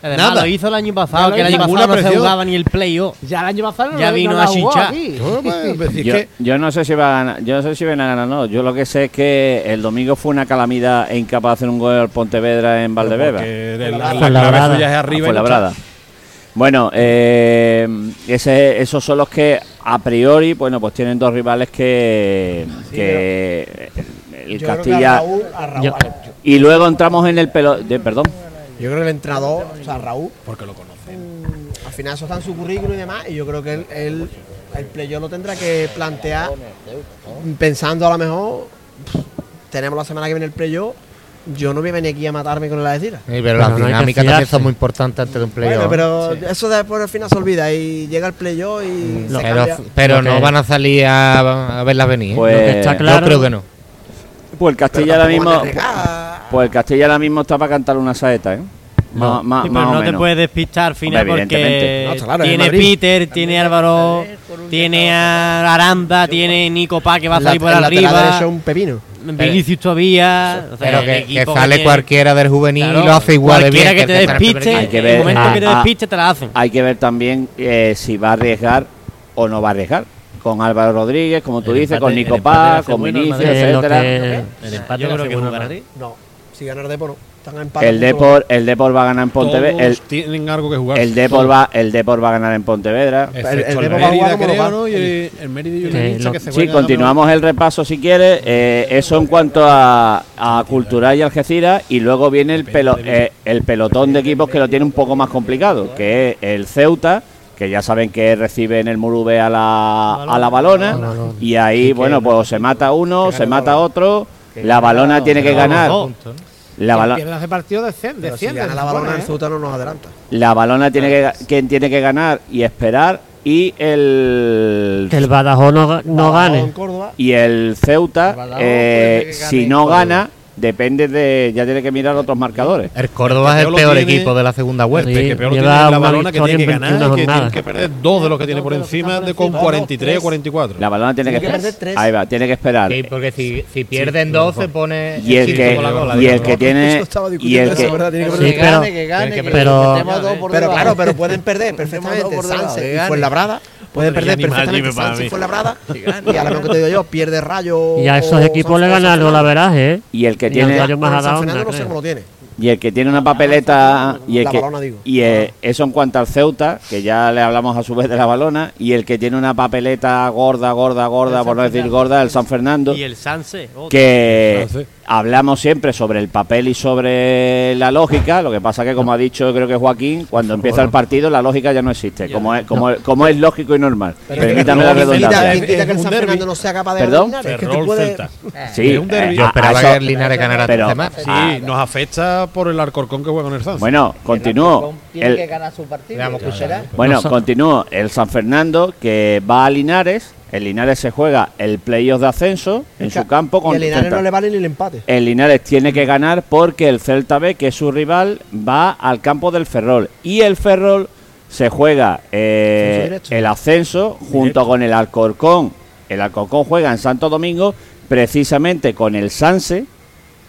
Además, Nada. lo hizo el año pasado, que el año ninguna pasado no se presión. jugaba ni el playoff. Ya el año pasado no Ya no vino la a jugó chinchar. aquí. No, pues, es Yo, que yo no sé si va a ganar, yo no sé si van a ganar o no. Yo lo que sé es que el domingo fue una calamidad e incapaz de hacer un gol al Pontevedra en Valdebeba. porque el- la, Fue la labrada. clave suya es arriba. fue y no labrada. Bueno, eh, ese, esos son los que a priori, bueno, pues tienen dos rivales que, que el, el Yo creo que a Castilla Raúl- a Raúl- Yo- y luego entramos en el pelo, de, perdón, Yo creo que el entrenador, o sea, Raúl, Porque lo conocen. al final eso está en su currículum y demás, y yo creo que él, él- el playoff lo tendrá que plantear pensando a lo mejor, pff, tenemos la semana que viene el playoff, yo no voy a venir aquí a matarme con el Algeciras. Sí, pero Pero las no dinámicas también son muy importantes antes de un playoff. Bueno, pero eso después al final se olvida y llega el playoff y se pero, cambia. pero Lo no van a salir a, a verlas venir. ¿eh? Pues- Lo que está Yo claro, Yo creo que no. pues el Castilla ahora mismo, van a regar. Pues el Castilla ahora mismo está para cantar una saeta, ¿eh? Más, más- Sí, más pero o no te puedes despistar al final Hombre, porque No, claro, tiene. Peter, tiene Álvaro, tiene a Aranda, tiene Nico Pa que va a salir por el lateral arriba, es un pepino. Vinicius todavía. o sea, Pero que, que sale cualquiera del juvenil Claro, y lo hace igual de bien. Cualquiera que te despiste. Hay que en ver- el momento ah, que te despiste te la hacen. Hay que ver también eh, si va a arriesgar o no va a arriesgar. Con Álvaro Rodríguez, como tú El dices, empate- con Nico Paz, con Vinicius, etcétera. que- El empate Yo creo que jugará. No, si gana el Depor no. Están empate El Depor, el Depor va a ganar en Pontevedra. El, tienen algo que jugar. el Depor va, el Depor va a ganar en Pontevedra. El- el, el Depor va a jugar creo, local. ¿no? Y el, el Mérida y el lo- que se Sí, continuamos el repaso si quieres. Eh, eso en cuanto a, a Cultural y Algeciras. Y luego viene el, pelo- eh, el pelotón de equipos que lo tiene un poco más complicado, que es el Ceuta, que ya saben que recibe en el Murube a la, a la balona. Y ahí, bueno, pues se mata uno, se mata otro. La balona tiene que ganar. La, Quien balo- pierde partido desciende, Pero si desciende. gana la ¿eh? supone, ¿eh? balona el Ceuta no nos adelanta. la balona tiene que quien tiene que ganar y esperar. Y el que el Badajoz no, no Badajoz gane. Y el Ceuta, Badajoz eh, si no Córdoba. gana, depende de. Ya tiene que mirar otros marcadores. El Córdoba es El el peor tiene- equipo de la segunda vuelta. Sí, El que peor tiene la balona que tiene que ganar, 21 que tiene que perder dos de los que tiene por encima de con 43 o 44. La balona tiene, Tiene que, perder tres. Ahí va, tiene que esperar. Sí, porque si, si pierden dos se pone Y el circo que, con la cola, y el que tiene. Y el que, pero- claro, pero pueden perder perfectamente por debajo, Sanse Pueden perder perfectamente dime para Sanse y a lo mejor que te digo yo, pierde Rayo. Y a esos equipos le ganan la veraje, ¿eh? y el que tiene. Rayo más San a la Fernando onda, no sé creo. cómo lo tiene. Y el que tiene una papeleta. Y el La que, balona, digo. y eh, eso en cuanto al Ceuta, que ya le hablamos a su vez de la balona. Y el que tiene una papeleta gorda, gorda, gorda, por no decir gorda, el San Fernando. Y el Sanse. que. Hablamos siempre sobre el papel y sobre la lógica, lo que pasa que como ha dicho creo que Joaquín, cuando empieza el partido la lógica ya no existe, como es, como, es- como es lógico y normal. Permítame la redundancia. que el San. Fernando no sea capaz de ¿Perdón? Es que. Celta. Sí, eh, Yo esperaba eso- que el Linares ganara pero- más. Sí, nos afecta por el Alcorcón que juega con el Sanz. Bueno, continúo. Tiene que ganar su partido. Bueno, continúo. El San Fernando que va a Linares. El Linares se juega el playoff de ascenso en su campo Y con el Linares Celta. no le vale ni el empate. El Linares tiene que ganar porque el Celta B, que es su rival, va al campo del Ferrol. Y el Ferrol se juega eh, el ascenso junto con el Alcorcón. El Alcorcón juega en Santo Domingo precisamente con el Sanse,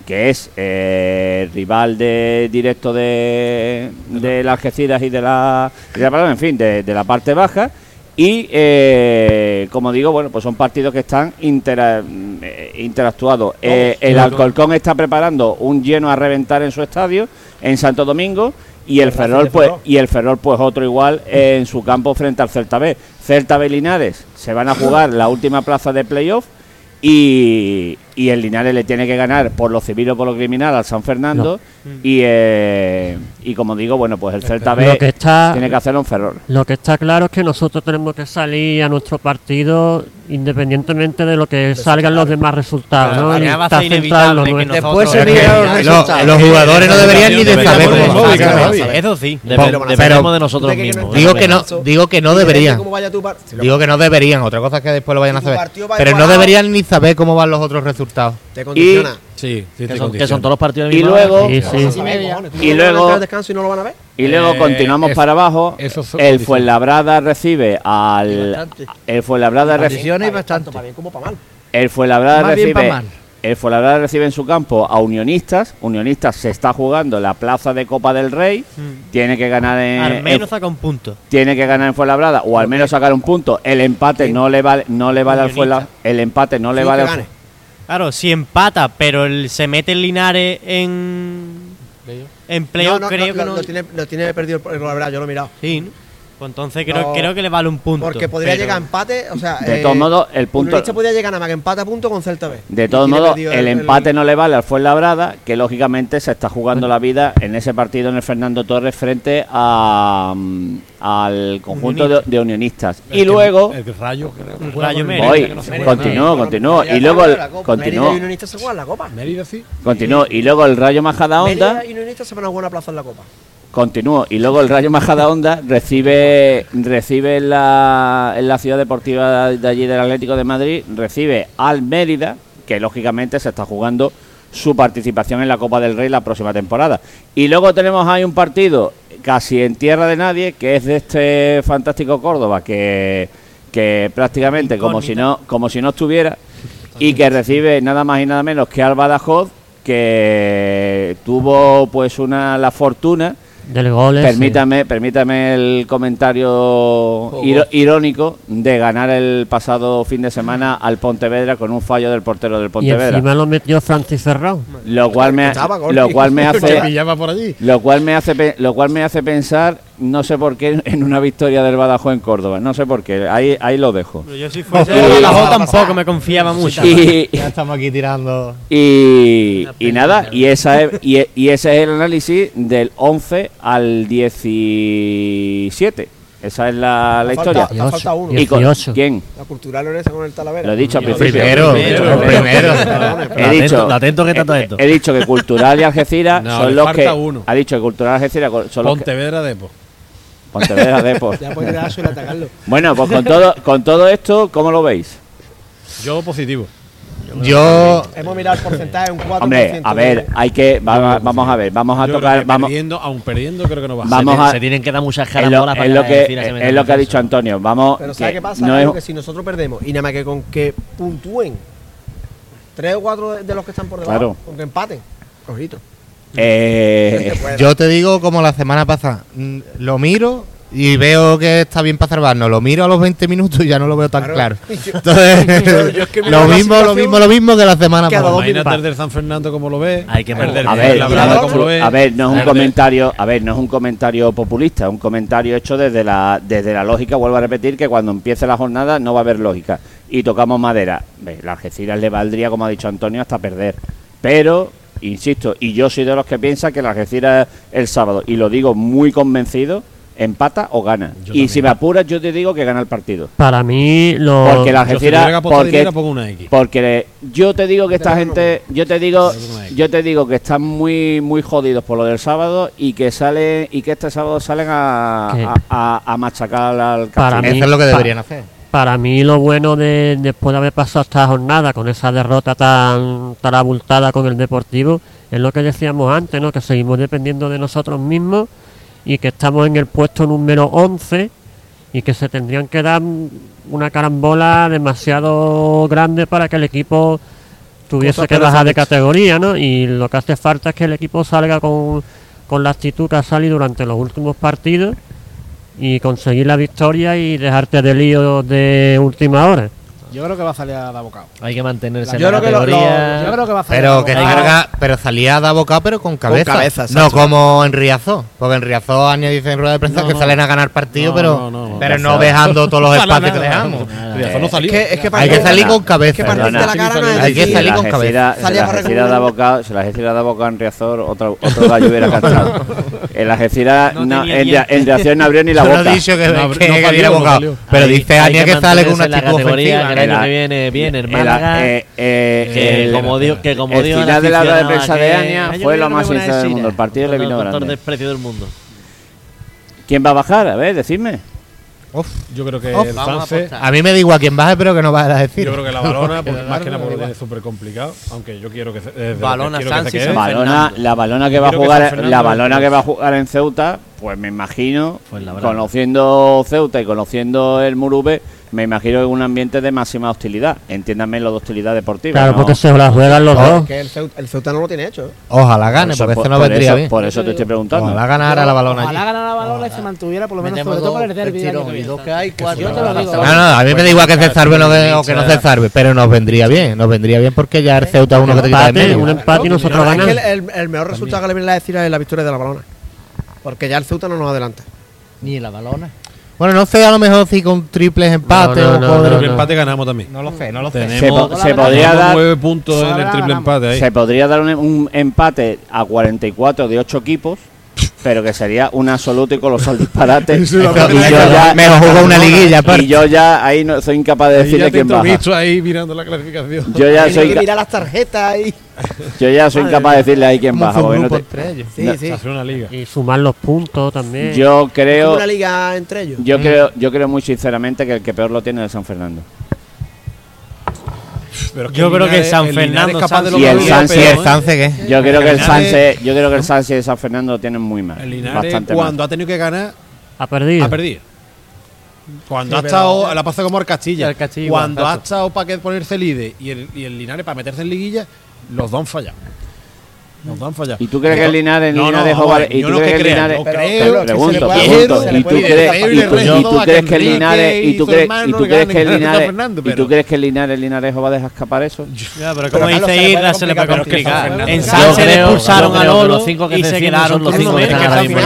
que es eh, rival de, directo de, de la Algeciras y de la, de en fin, de, de la parte baja. Y eh, como digo, bueno, pues son partidos que están intera- eh, interactuados. Eh, el Alcorcón está preparando un lleno a reventar en su estadio en Santo Domingo y el Ferrol pues y el Ferrol pues otro igual en su campo frente al Celta B. Celta B y Linares se van a jugar la última plaza de playoff y y el Linares le tiene que ganar por lo civil o por lo criminal al San Fernando y eh, y como digo bueno pues el Celta B Lo que está- tiene que hacerlo en Ferrol Lo que está claro es que nosotros tenemos que salir a nuestro partido independientemente de lo que salgan los demás resultados. Pero ¿no? Y está centrado en lo. Después se los Los, resultados. los jugadores no deberían ni de saber cómo. Eso sí. Dependemos pero- de nosotros ¿De qué que no mismos. Digo que no, digo que no deberían. Digo que no deberían. Otra cosa es que después lo vayan a saber. Pero no deberían ni saber cómo van los otros resultados. Te condiciona. Sí, sí, Que te son, que son todos los partidos de y luego Sí, sí. Sí, media. Cojones, ¿tú Y luego- y no lo van a ver. y luego Eh, continuamos eso- para abajo eso son el. Fuenlabrada recibe al Bastante. el Fuenlabrada recibe y Tanto bastante. para bien como para mal. el Fuenlabrada Más bien pa' recibe mal. el Fuenlabrada recibe en su campo a Unionistas Unionistas se está jugando la plaza de Copa del Rey Mm. tiene que ganar en, Al en- menos saca un punto. tiene que ganar en Fuenlabrada o al menos sacar un punto el empate no le vale no le vale al Fuenlabrada el empate no le Sí, vale. Claro, si empata, pero el- se mete el Linares en. En playoff, No, no, creo no, que lo, no. lo tiene, lo tiene perdido el la verdad, yo lo he mirado. Sí, ¿no? Pues entonces creo, No, creo que le vale un punto. Porque podría pero- llegar a empate, o sea. De eh, todos modos, el punto- podría llegar a más que empate a punto con Celta B. De todos modos, el, empate no le vale al Fuenlabrada, que lógicamente se está jugando la vida en ese partido en el Fernando Torres frente a, mm, al conjunto de, de unionistas. El Y que- luego, El rayo. creo Rayo Mérida, hoy, no. Ya Y luego, el, la Copa. continuó, Mérida y Unionista se juegan la Copa. Mérida sí. continuó. Y luego el Rayo Majadahonda, Mérida y Unionista se van a buena plaza en la Copa. Continuó. Y luego el Rayo Majadahonda recibe, recibe en la, en la ciudad deportiva de allí del Atlético de Madrid, recibe al Mérida, que lógicamente se está jugando su participación en la Copa del Rey la próxima temporada. Y luego tenemos ahí un partido casi en tierra de nadie, que es de este fantástico Córdoba, que, que prácticamente como si no, como si no estuviera, y que recibe nada más y nada menos que al Badajoz, que tuvo pues una la fortuna Del gol ese. Permítame, permítame el comentario irónico de ganar el pasado fin de semana al Pontevedra con un fallo del portero del Y Pontevedra. encima lo metió Francis Ferrón. Lo cual me, lo cual me hace, pillaba por allí. lo cual me hace, lo cual me hace pensar, no sé por qué, en una victoria del Badajoz en Córdoba. No sé por qué. Ahí, ahí lo dejo. Pero Yo si fuese el Badajoz tampoco me confiaba mucho. Y, Ya estamos aquí tirando. y, y nada, y, esa es, y, y ese es el análisis del 11 al 17. Esa es la, la Falta- historia. te falta uno. ¿Y con 18. quién? La cultural leonesa con el Talavera. Lo he dicho al principio. Primero, Primero, primero. He dicho, Atento, atento que está todo esto. he, he dicho que Cultural y Algeciras No, son los falta que. uno. Ha dicho que Cultural y Algeciras son los que. Pontevedra Depo. Pontevedra Depor. Ya puede dar suele atacarlo. Bueno, pues con todo, con todo esto, ¿cómo lo veis? Yo positivo. Yo, Hemos mirado el porcentaje, un 4%. Hombre, a ver, hay que. va- vamos a ver, vamos a Yo creo tocar. que Vamos, perdiendo, aún perdiendo, creo que no va a Vamos se, a- se tienen que dar muchas es carambolas para es lo que meta es en lo que ha dicho Antonio. Vamos. Pero ¿sabes qué pasa? no es- que si nosotros perdemos y nada más que con que puntúen tres o cuatro de, de los que están por debajo, Claro. con que empaten, ojito. eh, yo te digo como la semana pasada, mm, lo miro y veo que está bien para salvarnos. Lo miro a los 20 minutos y ya no lo veo tan Claro. claro. Entonces, Yo- yo es que lo mismo, lo mismo, lo mismo que la semana pasada. Imagínate del San Fernando como lo ve. Hay que ver. A ver, la no, como lo ve. a ver, no es un comentario, a ver, no es un comentario populista, es un comentario hecho desde la desde la lógica, vuelvo a repetir que cuando empiece la jornada no va a haber lógica y tocamos madera. Ve, La Algeciras le valdría, como ha dicho Antonio, hasta perder. Pero insisto, y yo soy de los que piensa que la Algeciras el sábado y lo digo muy convencido, empata o gana. Yo y también. si me apuras yo te digo que gana el partido. Para mí, lo. Porque la si Algeciras apostar porque dinero, pongo una X. porque yo te digo que esta gente, yo te digo, Yo te digo que están muy muy jodidos por lo del sábado y que salen y que este sábado salen a, a, a- a machacar al Para Castilla. mí- Eso es lo que pa- deberían hacer. Para mí lo bueno de después de haber pasado esta jornada con esa derrota tan, tan abultada con el Deportivo es lo que decíamos antes, ¿no? Que seguimos dependiendo de nosotros mismos y que estamos en el puesto número 11 y que se tendrían que dar una carambola demasiado grande para que el equipo tuviese que bajar de categoría, ¿no? Y lo que hace falta es que el equipo salga con, con la actitud que ha salido durante los últimos partidos y conseguir la victoria y dejarte de lío de última hora. Yo creo que va a salir a dar bocado. Hay que mantenerse en Yo la creo que lo- categoría. Yo creo que va a salir a Pero dar que salga, pero salía de abocado, pero con cabeza. cabeza, no como en Riazó. Porque en Riazó Aña dice en rueda de prensa No, que no. salen a ganar partido, No, pero no, no, no. pero No no dejando todos los espacios que dejamos. Riazor no Es salió. que, es que Hay que salir con cabeza. la no Hay que salir la con cabeza. Si Salía la Algeciras da boca, si la Algeciras da boca en Riazor, otro, otro gallo hubiera cantado. El Algeciras No no, en, en Riazor no abrió ni la Yo no boca. he dicho que, No, que, no salió, no. Pero dice Aña que sale con una en la categoría, ofensiva. El año Era- que viene viene el El- Málaga. eh, eh, que el- como dio, que como el dio final de la rueda de prensa a de Aña yo fue lo más a sincero del mundo. El partido le con vino el grande. desprecio del mundo. ¿Quién va a bajar? A ver, decidme. Uf, Yo creo que Uf, el a Sanse. apostar. a mí me da igual quién baje, pero que no vaya a decir. Yo creo que la balona, porque Quedar más que nada porque tiene súper complicado. Aunque yo quiero que se, eh, Balona, quiero que se Balona, la balona que va a jugar, Fernando la es balona que va a jugar en Ceuta, pues me imagino, Fuenlabrada. conociendo Ceuta y conociendo el Murube, me imagino que un ambiente de máxima hostilidad. Entiéndame lo de hostilidad deportiva. Claro, ¿no? porque se la juegan los dos. Es que el Ceuta, el Ceuta no lo tiene hecho. ¿eh? Ojalá gane, Por eso- porque por- eso no por vendría eso- bien. Por eso te estoy preguntando. Ojalá ganara la balona Ojalá ganara la balona y se mantuviera por lo menos sobre todo por el derbi. Yo te lo digo. No, no, a mí me da igual que se salve o que, no se salve, pero nos vendría bien, nos vendría bien porque ya el Ceuta es uno que te quita de un empate y nosotros No, es que ganamos. el, mejor resultado que le viene a decir es la victoria de la balona. Porque ya el Ceuta no nos adelanta. Ni la balona. Bueno, no sé, a lo mejor si con triples empates No, no, o no, con- no. empate ganamos también. No lo sé, no lo sé. Se, Tenemos, po- se podría dar, nueve puntos en el triple ganamos. empate ahí. se podría dar un, un empate a 44 de 8 equipos, pero que sería un absoluto y colosal disparate. y yo ya, Mejor jugó una liguilla, aparte. y yo ya ahí no soy incapaz de decirle quién baja. visto ahí mirando la clasificación. Yo ya soy, mirar las tarjetas ahí. yo ya soy incapaz de decirle ahí quién Como baja. no te- entre ellos. Sí, No, sí. Se hace una liga. Y sumar los puntos también. yo creo, una liga entre ellos. yo creo, yo creo muy sinceramente que el que peor lo tiene es el San Fernando. Pero es Yo el creo que San el Fernando, es capaz de Sansi- Y el lograrlo, Sansi- ¿Y pero, el ¿eh? Sanse qué? Yo creo que el Sanse, yo creo que el Sanse y el San Fernando lo tienen muy mal. El Linares, bastante cuando mal. ha tenido que ganar, Ha perdido. ha perdido. Cuando Sí, ha estado, la pasa como el Castilla. El Cuando ha estado para que ponerse líder y el, y el Linares para meterse en liguilla, los dos han fallado. ¿Y tú crees que el Linares, No, no, a y tú crees que Linares Pero- pero se pregunto, pregunto, se y tú crees, que el Linares, y tú crees, y tú crees que el a Linares, Fernando, y tú pero- crees que el Linares, Linares va a dejar escapar eso? Ya, pero Pero como dice se Isra, se le complicar porque complicar. San En le creo- expulsaron a Lolo los cinco que y se se quedaron los cinco que están ahora San mismo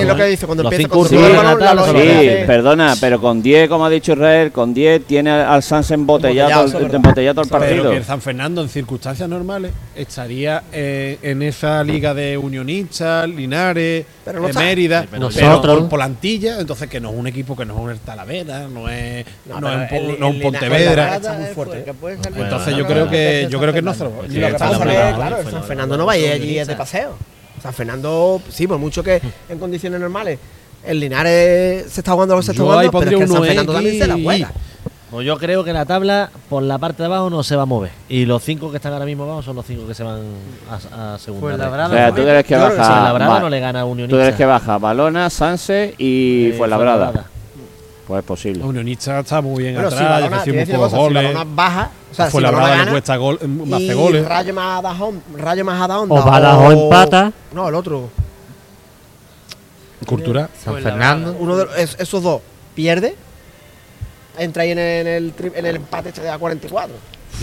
es lo que dice. Cuando empieza con Sí, perdona, pero con 10, como ha dicho Israel, con 10 tiene al Sanse embotellado, Embotellado, el Pero partido. que el San Fernando en circunstancias normales estaría eh, en esa liga de unionistas, Linares, Pero no está. Mérida, pero pero Nosotros. por plantilla, entonces que no es un equipo que no es un Talavera, no es, No, no, pero es un po- el- no es el un Linares- Pontevedra. está muy fuerte. Que puede salir- Entonces yo creo que yo creo que no San Fernando no va a ir allí de paseo. San Fernando, sí, por mucho que en condiciones normales el Linares se está jugando lo que se está jugando, pero es que San Fernando también se la juega. Pues yo creo que la tabla por la parte de abajo no se va a mover. Y los cinco que están ahora mismo abajo son los cinco que se van a, a segunda. Pues la red. verdad, O sea, tú crees que que Si baja, Labrada va- no le gana a tú Unionista. crees que baja Balona, Sanse y Eh, Fuenlabrada. Pues es posible. Unionista está muy bien Bueno, si atrás, Balona, a decir una pocos cosa, si goles. Balona baja, o sea, si Fue la Balona brada le cuesta gol, mm, hace goles. Rayo más Dajón, Rayo más Adahonda O Badajoz empata. No, el otro. Cultura. San Fernando. Uno de es- esos dos pierde. Entra ahí en el, en el, tri- en el empate este de a 44.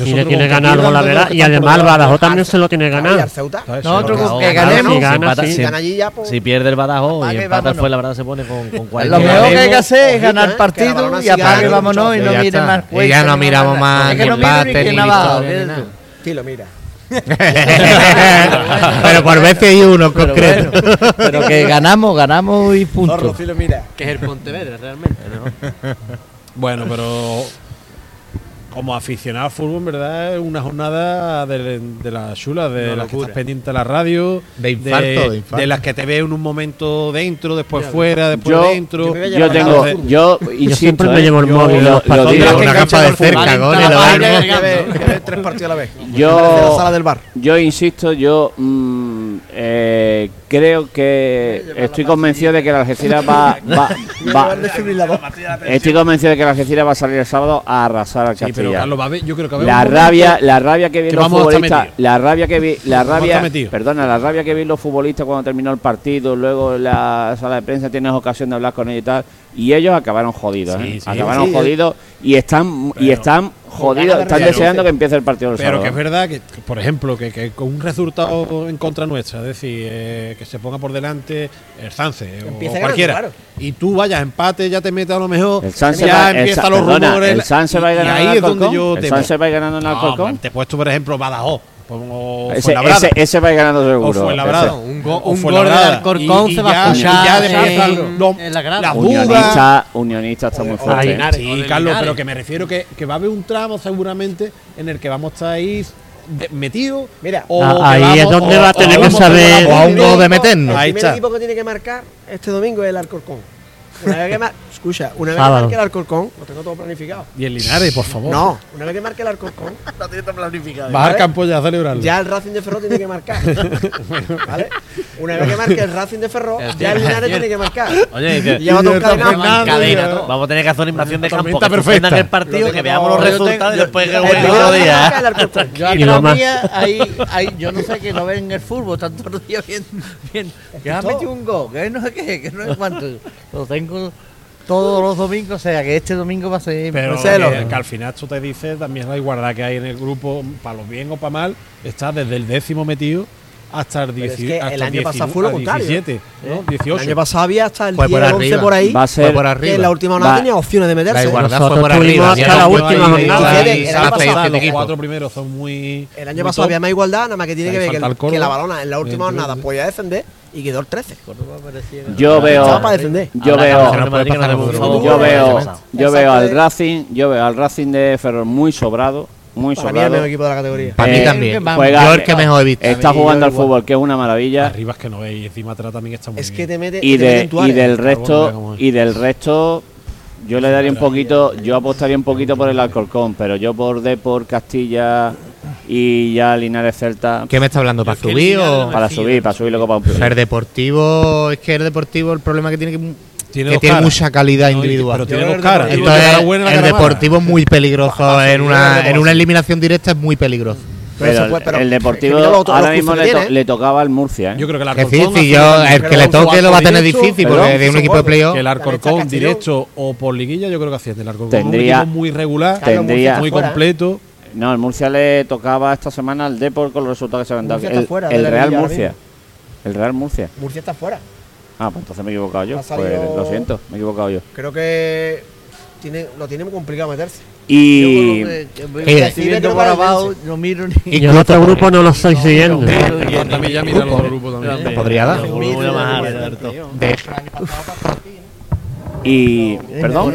Y le tiene ganado la y verdad. Y además el. Badajoz también se lo tiene ganado. Nosotros que ganemos. si gana, sí. Si gana allí ya, pues. Si pierde el Badajoz y empata el vámonos. Fuenlabrada se pone con, con Lo 40. mejor que hay que hacer es eh, ganar la partido y apague, vámonos y no mire más Y ya no miramos más ni empate, ni nada. Sí, lo mira. Pero por ver si hay uno Pero concreto. bueno, pero que ganamos, ganamos y punto. sí lo mira. Que es el Pontevedra, realmente. ¿no? Bueno, pero como aficionado al fútbol, en verdad, es una jornada de, de las chulas, de las que estás pendiente a la radio, De infarto, de, de infarto. de las que te ves en un momento dentro, después fuera, después Yo- dentro. yo Yo tengo, yo Yo insisto, siempre me ¿eh? llevo el Yo móvil. lo- los lo partidos. digo- Una gafa de cerca, Vale, gol y está lo la tres partidos a la vez. Yo- De la sala del bar. Yo insisto, yo mm, eh, creo que estoy convencido de que la Algeciras va, va, va- estoy convencido de que la Algeciras va a salir el sábado a arrasar al Sí, pero Castilla. Carlos, va a haber- yo creo que va a haber la un momento rabia, la rabia que vi que los vamos a estar futbolistas, metidos. la rabia que vi, la Vamos a rabia, estar metidos. perdona, la rabia que vi los futbolistas cuando terminó el partido, luego en la sala de prensa tienes ocasión de hablar con ellos y tal, y ellos acabaron jodidos, Sí, ¿eh? sí, acabaron sí, jodidos y están y están de están deseando que empiece el partido del Pero sábado. que es verdad que, por ejemplo, que, que con un resultado en contra nuestra, es decir, eh, que se ponga por delante el Sanse o, cualquiera, ganando, y tú vayas empate, ya te metes a lo mejor, El Sanse ya va, el empiezan los perdona, rumores. el Sanse y- va a y ahí es donde yo El temo. Sanse va a ir ganando en No, Alcorcón. te he puesto, por ejemplo, Badajoz. O Ese, Fuenlabrada. ese, ese va a ir ganando o seguro. Fuenlabrada. ese. Un, go- O un gol del Alcorcón se va a escuchar y ya después en, lo- en la grada. Unionista, unionista está muy O- o fuerte. Linares. Sí, O Carlos, pero que me refiero que, que va a haber un tramo seguramente en el que vamos a estar ahí metidos. Mira, o Ah, ahí vamos- es donde o- va a o tener que saber- o a un gol de meternos. El primer equipo que tiene que marcar este domingo es el Alcorcón. Una vez que escucha, una vez que marque el Alcorcón, lo tengo todo planificado. Y el Linares, por favor. No, una vez que marque el Alcorcón, Bajar al campo ya a celebrarlo. ya el Racing de Ferrol tiene que marcar. ¿Vale? Una vez que marque el Racing de Ferrol, ya el Linares tiene que marcar. Oye, y que- Y lleva todo Libertad encadenado. Fernández, cadena, ya. todo. Vamos a tener que hacer una invasión de campo Tormenta que perfecta. el partido, Lo que veamos los resultados y después que el juegue el primero otro día. Yo Y lo a más- mía, ahí, ahí, yo no sé que no ven el fútbol, tanto los días viendo, viendo que ha todo. metido un gol, que no sé qué, que no sé cuánto. Lo tengo todos los domingos, o sea que este domingo va a ser. Pero Marcelo. que, que al final esto te dice también la igualdad que hay en el grupo, para lo bien o para mal, está desde el décimo metido hasta el, Pero es 10 que el año 19, pasado fue lo contrario, 17, ¿no? El 18. año pasado había hasta el Fue 10 por 11 arriba. por ahí. Va a Fue ser. por Que arriba. en la última jornada tenía opciones de meterse. La igualdad fue Nosotros por arriba. hasta la última jornada. El los el cuatro primeros son muy. El año pasado había más igualdad, nada más que tiene que ver que, el el- que la balona en la última Bien, jornada bien. podía defender y quedó el 13. Yo veo. Estaba para defender. Yo que veo. que. Yo veo, yo veo al. Racing, yo veo al Racing de Ferrol muy sobrado, muy Para mí es el sobrado. mejor equipo de la categoría. Para mí Eh, también. juega- yo el que mejor he visto. Está mí, jugando yo al igual. fútbol, que es una maravilla. Arriba es que no veis, y encima atrás también está muy Es que bien. te mete, Y, te mete de, en tu y área. del Carbón, resto, y del resto, yo le daría un poquito, yo apostaría un poquito por el Alcorcón, pero yo por Depor, Castilla y ya Linares Celta ¿Qué me está hablando? ¿Para Es que el subir o.? para subir, para subir luego para un O sea, el deportivo, es que el deportivo, el problema que tiene que, Tiene que tiene caras. mucha calidad No, individual. Pero tiene dos caras. Entonces, el deportivo es muy peligroso. En una, en una eliminación directa es muy peligroso. Pero Pero se puede- pero el Deportivo ahora mismo cruces le, to- tocaba al Murcia. ¿eh? Yo creo que el Que Alcorcón. difícil, hace yo, también. el que le toque lo va a tener directo, difícil porque de un equipo de playoff. Que el Alcorcón directo o por liguilla, yo creo que asciende. El Alcorcón es un Tendría- equipo muy regular, Tendría- muy ¿eh? completo. No, el Murcia le tocaba esta semana al Depor con los resultados que se han dado. El, fuera el Real Murcia. El Real Murcia. Murcia está fuera. Ah, pues entonces me he equivocado yo. Pues lo siento, me he equivocado yo. Creo que tiene, lo tiene muy complicado meterse. Y no miro ni. Y el otro grupo no lo estoy siguiendo. Yo también ya mira los grupos también. Podría dar. Y perdón.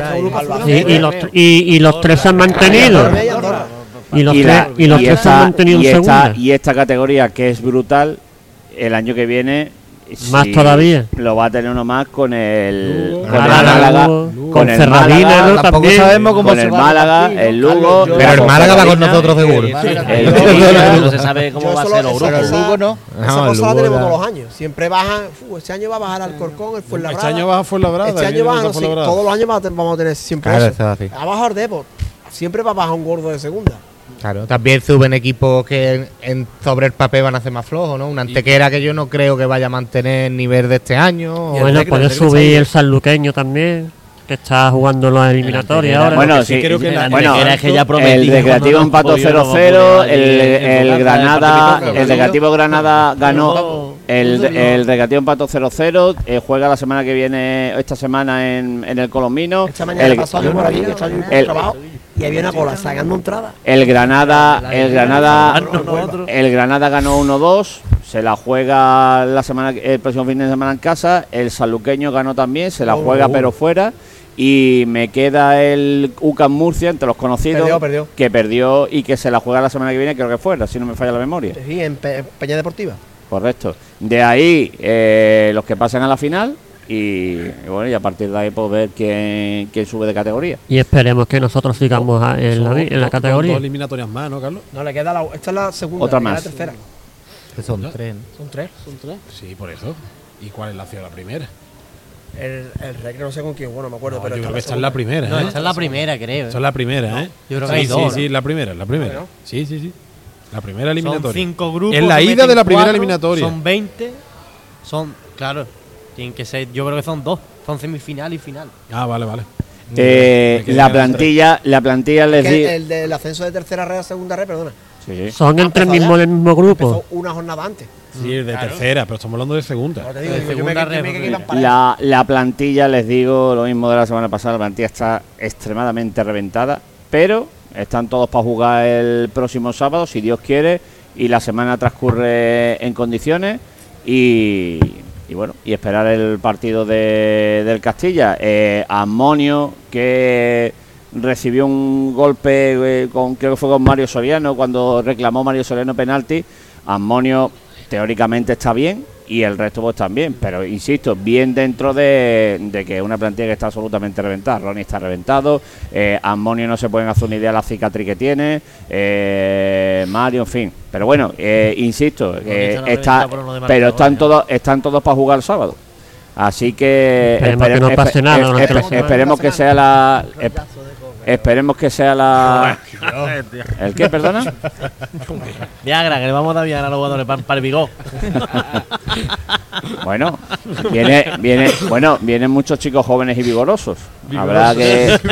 Y, y los, y, y los tres se han mantenido. Y. Y los, y, la- tres, y los y tres se han mantenido y, esta, segunda. y esta categoría que es brutal, el año que viene. Más sí, todavía. Lo va a tener uno más con el. Lugo. Con el Málaga, Málaga. Lugo, Con el Ferradina, Málaga, ¿no? Tampoco También. sabemos cómo Con se el va Málaga, el. Lugo. Pero el Málaga va con nosotros seguro. el- No se sabe cómo va a ser esa- grupos. esa- Lugo no. Esa No, cosa la Lugo tenemos todos los años. Siempre baja. fu, este año va a bajar Alcorcón, el Fuenlabrada. Este año baja Fuenlabrada. Este año baja, todos los años vamos a tener- siempre eso. Ha bajado el Depor. Siempre va a bajar un gordo de segunda. Claro, también suben equipos que en, en- sobre el papel van a ser más flojos, ¿no? Una antequera que yo no creo que vaya a mantener el nivel de este año. Bueno, puede subir el sanluqueño también, que está jugando en las eliminatorias ahora. Bueno, sí sí, creo que la- bueno, Antequera es que ya el Recreativo no empató podía, no 0-0, podía el, el Granada, el Recreativo Granada ganó, el, el Recreativo empató 0-0, eh, juega la semana que viene, esta semana en, en el Colombino, Esta mañana el, pasó por allí, que por el- trabajo, y había una cola sacando entrada. el Granada, el Granada, el Granada ganó 1-2, se la juega la semana el próximo fin de semana en casa, el Saluqueño ganó también, se la Oh. juega pero fuera. Y me queda el UCAM Murcia entre los conocidos Perdió, perdió. que perdió y que se la juega la semana que viene, creo que fuera, si no me falla la memoria. Sí, en, Pe- en Peña Deportiva. Correcto. De ahí eh, los que pasan a la final y, y bueno, y a partir de ahí pues ver quién, quién sube de categoría. Y esperemos que nosotros sigamos a- en la, Son en la dos- categoría. Dos eliminatorias más, ¿no, Carlos? No, le queda la. Esta es la segunda. Otra más. La tercera. Que son ¿No? tres. ¿no? Son tres, son tres. Sí, por eso. ¿Y cuál es la ciudad? La primera. El, el Recre no sé con quién, bueno, me acuerdo, No, pero yo creo que esta es la primera, No, ¿eh? esta es la primera, creo. Esta es la primera, ¿eh? Yo creo que sí, hay sí, dos, sí, ¿no? la primera, la primera. Bueno. Sí, sí, sí. La primera Son eliminatoria. cinco grupos. En la ida de la primera cuatro, eliminatoria. Son 20. Son, claro, tienen que ser, yo creo que son dos. Son semifinal y final. Ah, vale, vale. Eh, la plantilla, la plantilla les di. el del ascenso de tercera red a segunda red, perdona. Sí. Son entre el mismo, ya. el mismo grupo. Empezó una jornada antes. Sí, el de tercera, pero estamos hablando de segunda. Te digo, De me- me- la plantilla, les digo lo mismo de la semana pasada, la plantilla está extremadamente reventada, pero están todos para jugar el próximo sábado, si Dios quiere, y la semana transcurre en condiciones y, y bueno, y esperar el partido de, del Castilla. Eh, que recibió un golpe eh, con creo que fue con Mario Soriano cuando reclamó Mario Soriano penalti. Amonio teóricamente está bien y el resto pues también, pero insisto, bien dentro de, de que es una plantilla que está absolutamente reventada. Ronnie está reventado, eh, Amonio no se pueden hacer una idea de la cicatriz que tiene, eh, Mario, en fin. Pero bueno, eh, insisto, eh, está pero están todos, están todos para jugar el sábado. Así que Esperemos que no pase nada esperemos que sea la esp- esperemos que sea la ¿El qué, perdona? Viagra, que le vamos a dar Viagra a los jugadores para, para el vigor. Bueno, viene, viene, bueno, vienen muchos chicos jóvenes y vigorosos. Habrá que.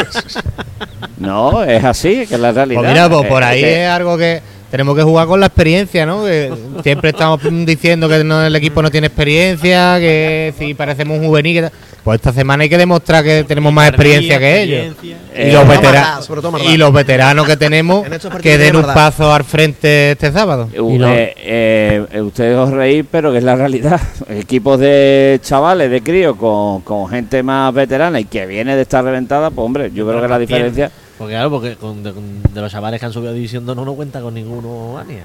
No, es así, que es la realidad. Pues mira, pues por Eh, ahí que- es algo que tenemos que jugar con la experiencia, ¿no? Que siempre estamos diciendo que no- el equipo no tiene experiencia, que si parecemos un juvenil. que. Pues esta semana hay que demostrar que tenemos más experiencia que ellos. Eh, y, los sobre todo vetera- Mardá, sobre todo Mardá. y los veteranos que tenemos que den un paso al frente este sábado. Uh, eh, eh, eh, ustedes os reís, pero que es la realidad. Equipos de chavales, de críos, con, con gente más veterana y que viene de estar reventada, pues hombre, yo creo que la diferencia. Porque claro, porque con, de, los chavales que han subido a División 2 no, no cuenta con ninguno, Ania.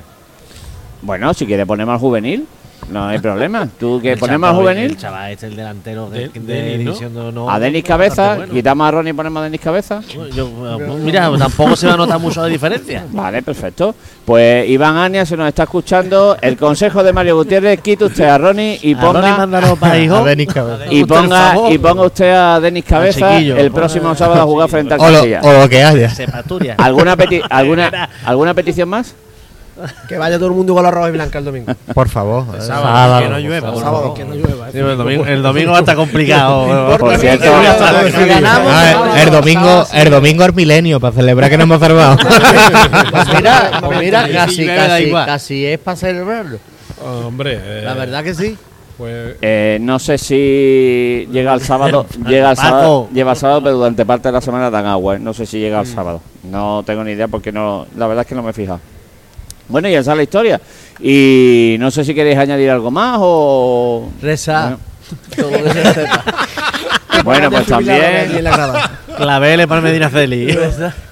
Bueno, si quiere poner más juvenil, no hay problema. ¿Tú que El ponemos chaval- juvenil? El chaval este, el delantero de, De- de Denis, ¿no? División 2 no. A Denis Cabeza, bueno. quitamos a Ronnie y ponemos a Denis Cabeza. Yo, mira, tampoco se va a notar mucho la diferencia. Vale, perfecto. Pues Iván Ania se nos está escuchando. El consejo de Mario Gutiérrez, quite usted a Ronnie y A Ronnie ponga mándalo para hijo. A Denis Cabeza. y ponga y ponga usted a Denis Cabeza el próximo sábado a jugar frente al Castilla. o lo que haya. ¿Alguna, peti- alguna, ¿Alguna petición más? Que vaya todo el mundo con la roja y blanca el domingo. Por favor. sábado, sábado, que no por llueva, favor. Sábado, que no llueva. Sí, el, domingo, el domingo va a estar complicado. Por cierto, el domingo, el domingo es milenio para celebrar que no hemos salvado. Pues mira, pues mira, Sí, casi, es para celebrarlo. Hombre, eh, La verdad que sí. Pues Eh, no sé si llega el sábado, llega el sábado, lleva el sábado, pero durante parte de la semana dan agua. ¿eh? No sé si llega el sábado. No tengo ni idea porque no, la verdad es que no me he fijado. Bueno, y esa es la historia. Y no sé si queréis añadir algo más o. Reza. Bueno. Todo lo que se sepa. Bueno, pues también. Claveles para Medina Celi.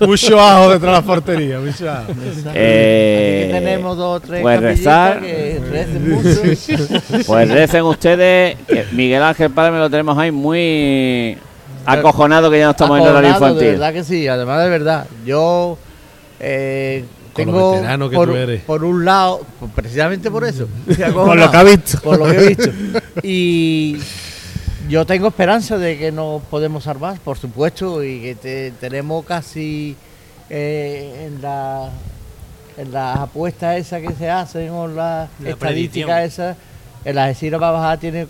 mucho ajo detrás de la portería, mucho ajo. eh, Aquí tenemos dos o tres pues rezar. que recen mucho. Pues recen ustedes. que Miguel Ángel Padre me lo tenemos ahí muy acojonado que ya no estamos en horario Acojonado, De infantil. verdad que sí, además de verdad. Yo eh, Con lo tengo veterano que por, tú eres. por un lado, precisamente por eso. estoy Por lo que ha visto. Por lo que he visto. Y yo tengo esperanza de que nos podemos salvar, por supuesto, y que te- tenemos casi eh, en la en las apuestas esas que se hacen o las La estadísticas esas, el Algeciras va a bajar tiene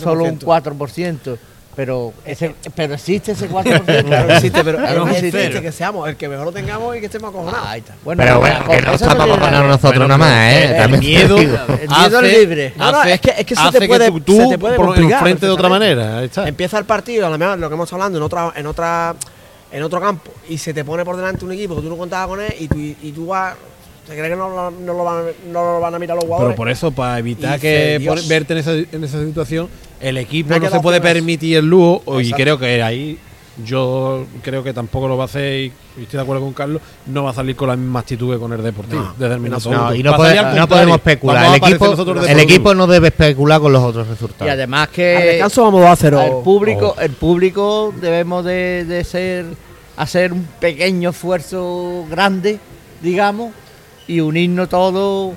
solo un 4%. Pero, ese, pero existe ese 4%. Claro que existe, pero que es que seamos el que mejor lo tengamos y que estemos acojonados. Ahí está. Bueno, Pero bueno, que no estamos acojonados nosotros nada más, ¿eh? el miedo-. El miedo es libre. No, no, es que, es que se te puede, que tú, se te puede complicar, enfrente de otra manera. Ahí está. Empieza el partido, a lo mejor lo que hemos estado hablando en otra, en otra, en otro campo, y se te pone por delante un equipo que tú no contabas con él y tú, y tú vas, te crees que no, lo- no lo van, no lo van a mirar los Pero jugadores. por eso, para evitar Y que por- verte en esa, en esa situación, el equipo No se puede permitir el lujo. o- Y Exacto. creo que ahí yo creo que tampoco lo va a hacer. Y y estoy de acuerdo con Carlos. No va a salir con la misma actitud que con el Deportivo. No, desde el minuto. No, y no, puede- podemos especular. El equipo, el equipo no debe especular con los otros Y resultados. además Al que descanso vamos 2 a 0. el público, el público debemos de, de ser hacer un pequeño esfuerzo grande, digamos, y unirnos todos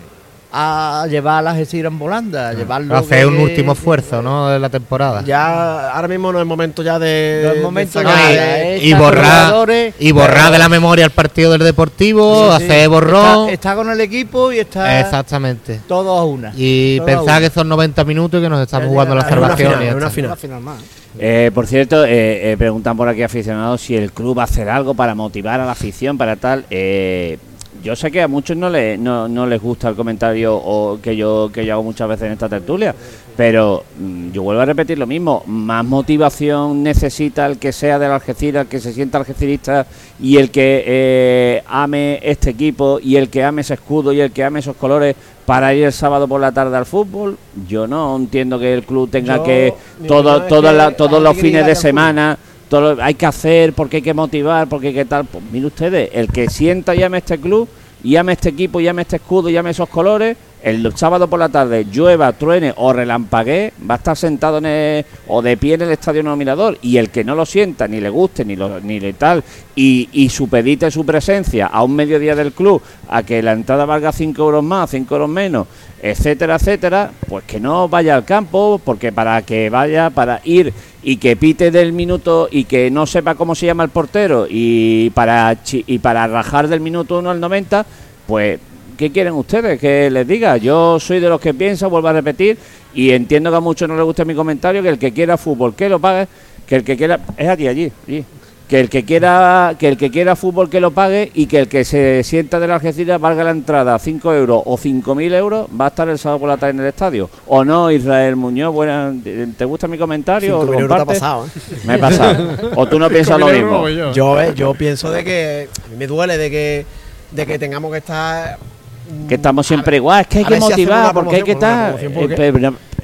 a llevar a la Algeciras en volanda, a llevarlo. Hacer que- un último esfuerzo, ¿no? De la temporada. Ya, ahora mismo no es momento ya de. No es de momento sacar- ya y- de- y borrar- Y borrar de la memoria el partido del Deportivo, Sí, sí. hacer borrón. Está, está con el equipo y está Exactamente. todo a una. Y pensar que son 90 minutos y que nos estamos jugando la salvación. es una final. Una final más. Eh, por cierto, eh, eh, preguntan por aquí aficionados si el club va a hacer algo para motivar a la afición, para tal. Eh, yo sé que a muchos no, le, no, no les gusta el comentario o que yo que yo hago muchas veces en esta tertulia, pero mm, yo vuelvo a repetir lo mismo. Más motivación necesita el que sea del Algeciras, el que se sienta algecirista y el que eh, ame este equipo y el que ame ese escudo y el que ame esos colores para ir el sábado por la tarde al fútbol. Yo no entiendo que el club tenga Yo- que todo, todas que la- todos los fines de fútbol. Todo hay que hacer porque hay que motivar porque hay que tal. Pues mire ustedes el que sienta y ame este club y este equipo y este escudo y ame esos colores el sábado por la tarde llueva, truene o relampaguee va a estar sentado o de pie en el estadio no mirador y el que no lo sienta ni le guste ni lo, ni le tal y, y supedite su presencia a un mediodía del club a que la entrada valga 5 euros más 5 euros menos etcétera, etcétera, pues que no vaya al campo, porque para que vaya, para ir y que pite del minuto y que no sepa cómo se llama el portero y para y para rajar del minuto 1 al 90, pues ¿qué quieren ustedes que les diga? Yo soy de los que piensa, vuelvo a repetir, y entiendo que a muchos no les guste mi comentario, que el que quiera fútbol, que lo pague, que el que quiera, es allí, allí, allí. Que el que quiera, que el que quiera fútbol que lo pague y que el que se sienta de la Algeciras valga la entrada 5 euros o 5.000 euros va a estar el sábado por la tarde en el estadio. ¿O no, Israel Muñoz? Buena, ¿Te gusta mi comentario? ¿O lo 5.000 euros te ha pasado, ¿eh? Me he pasado. ¿O tú no piensas lo mismo? Yo, eh, yo pienso de que. A mí me duele de que, de que tengamos que estar. Que estamos siempre ver, igual. Es que hay que si motivar, porque hay que estar.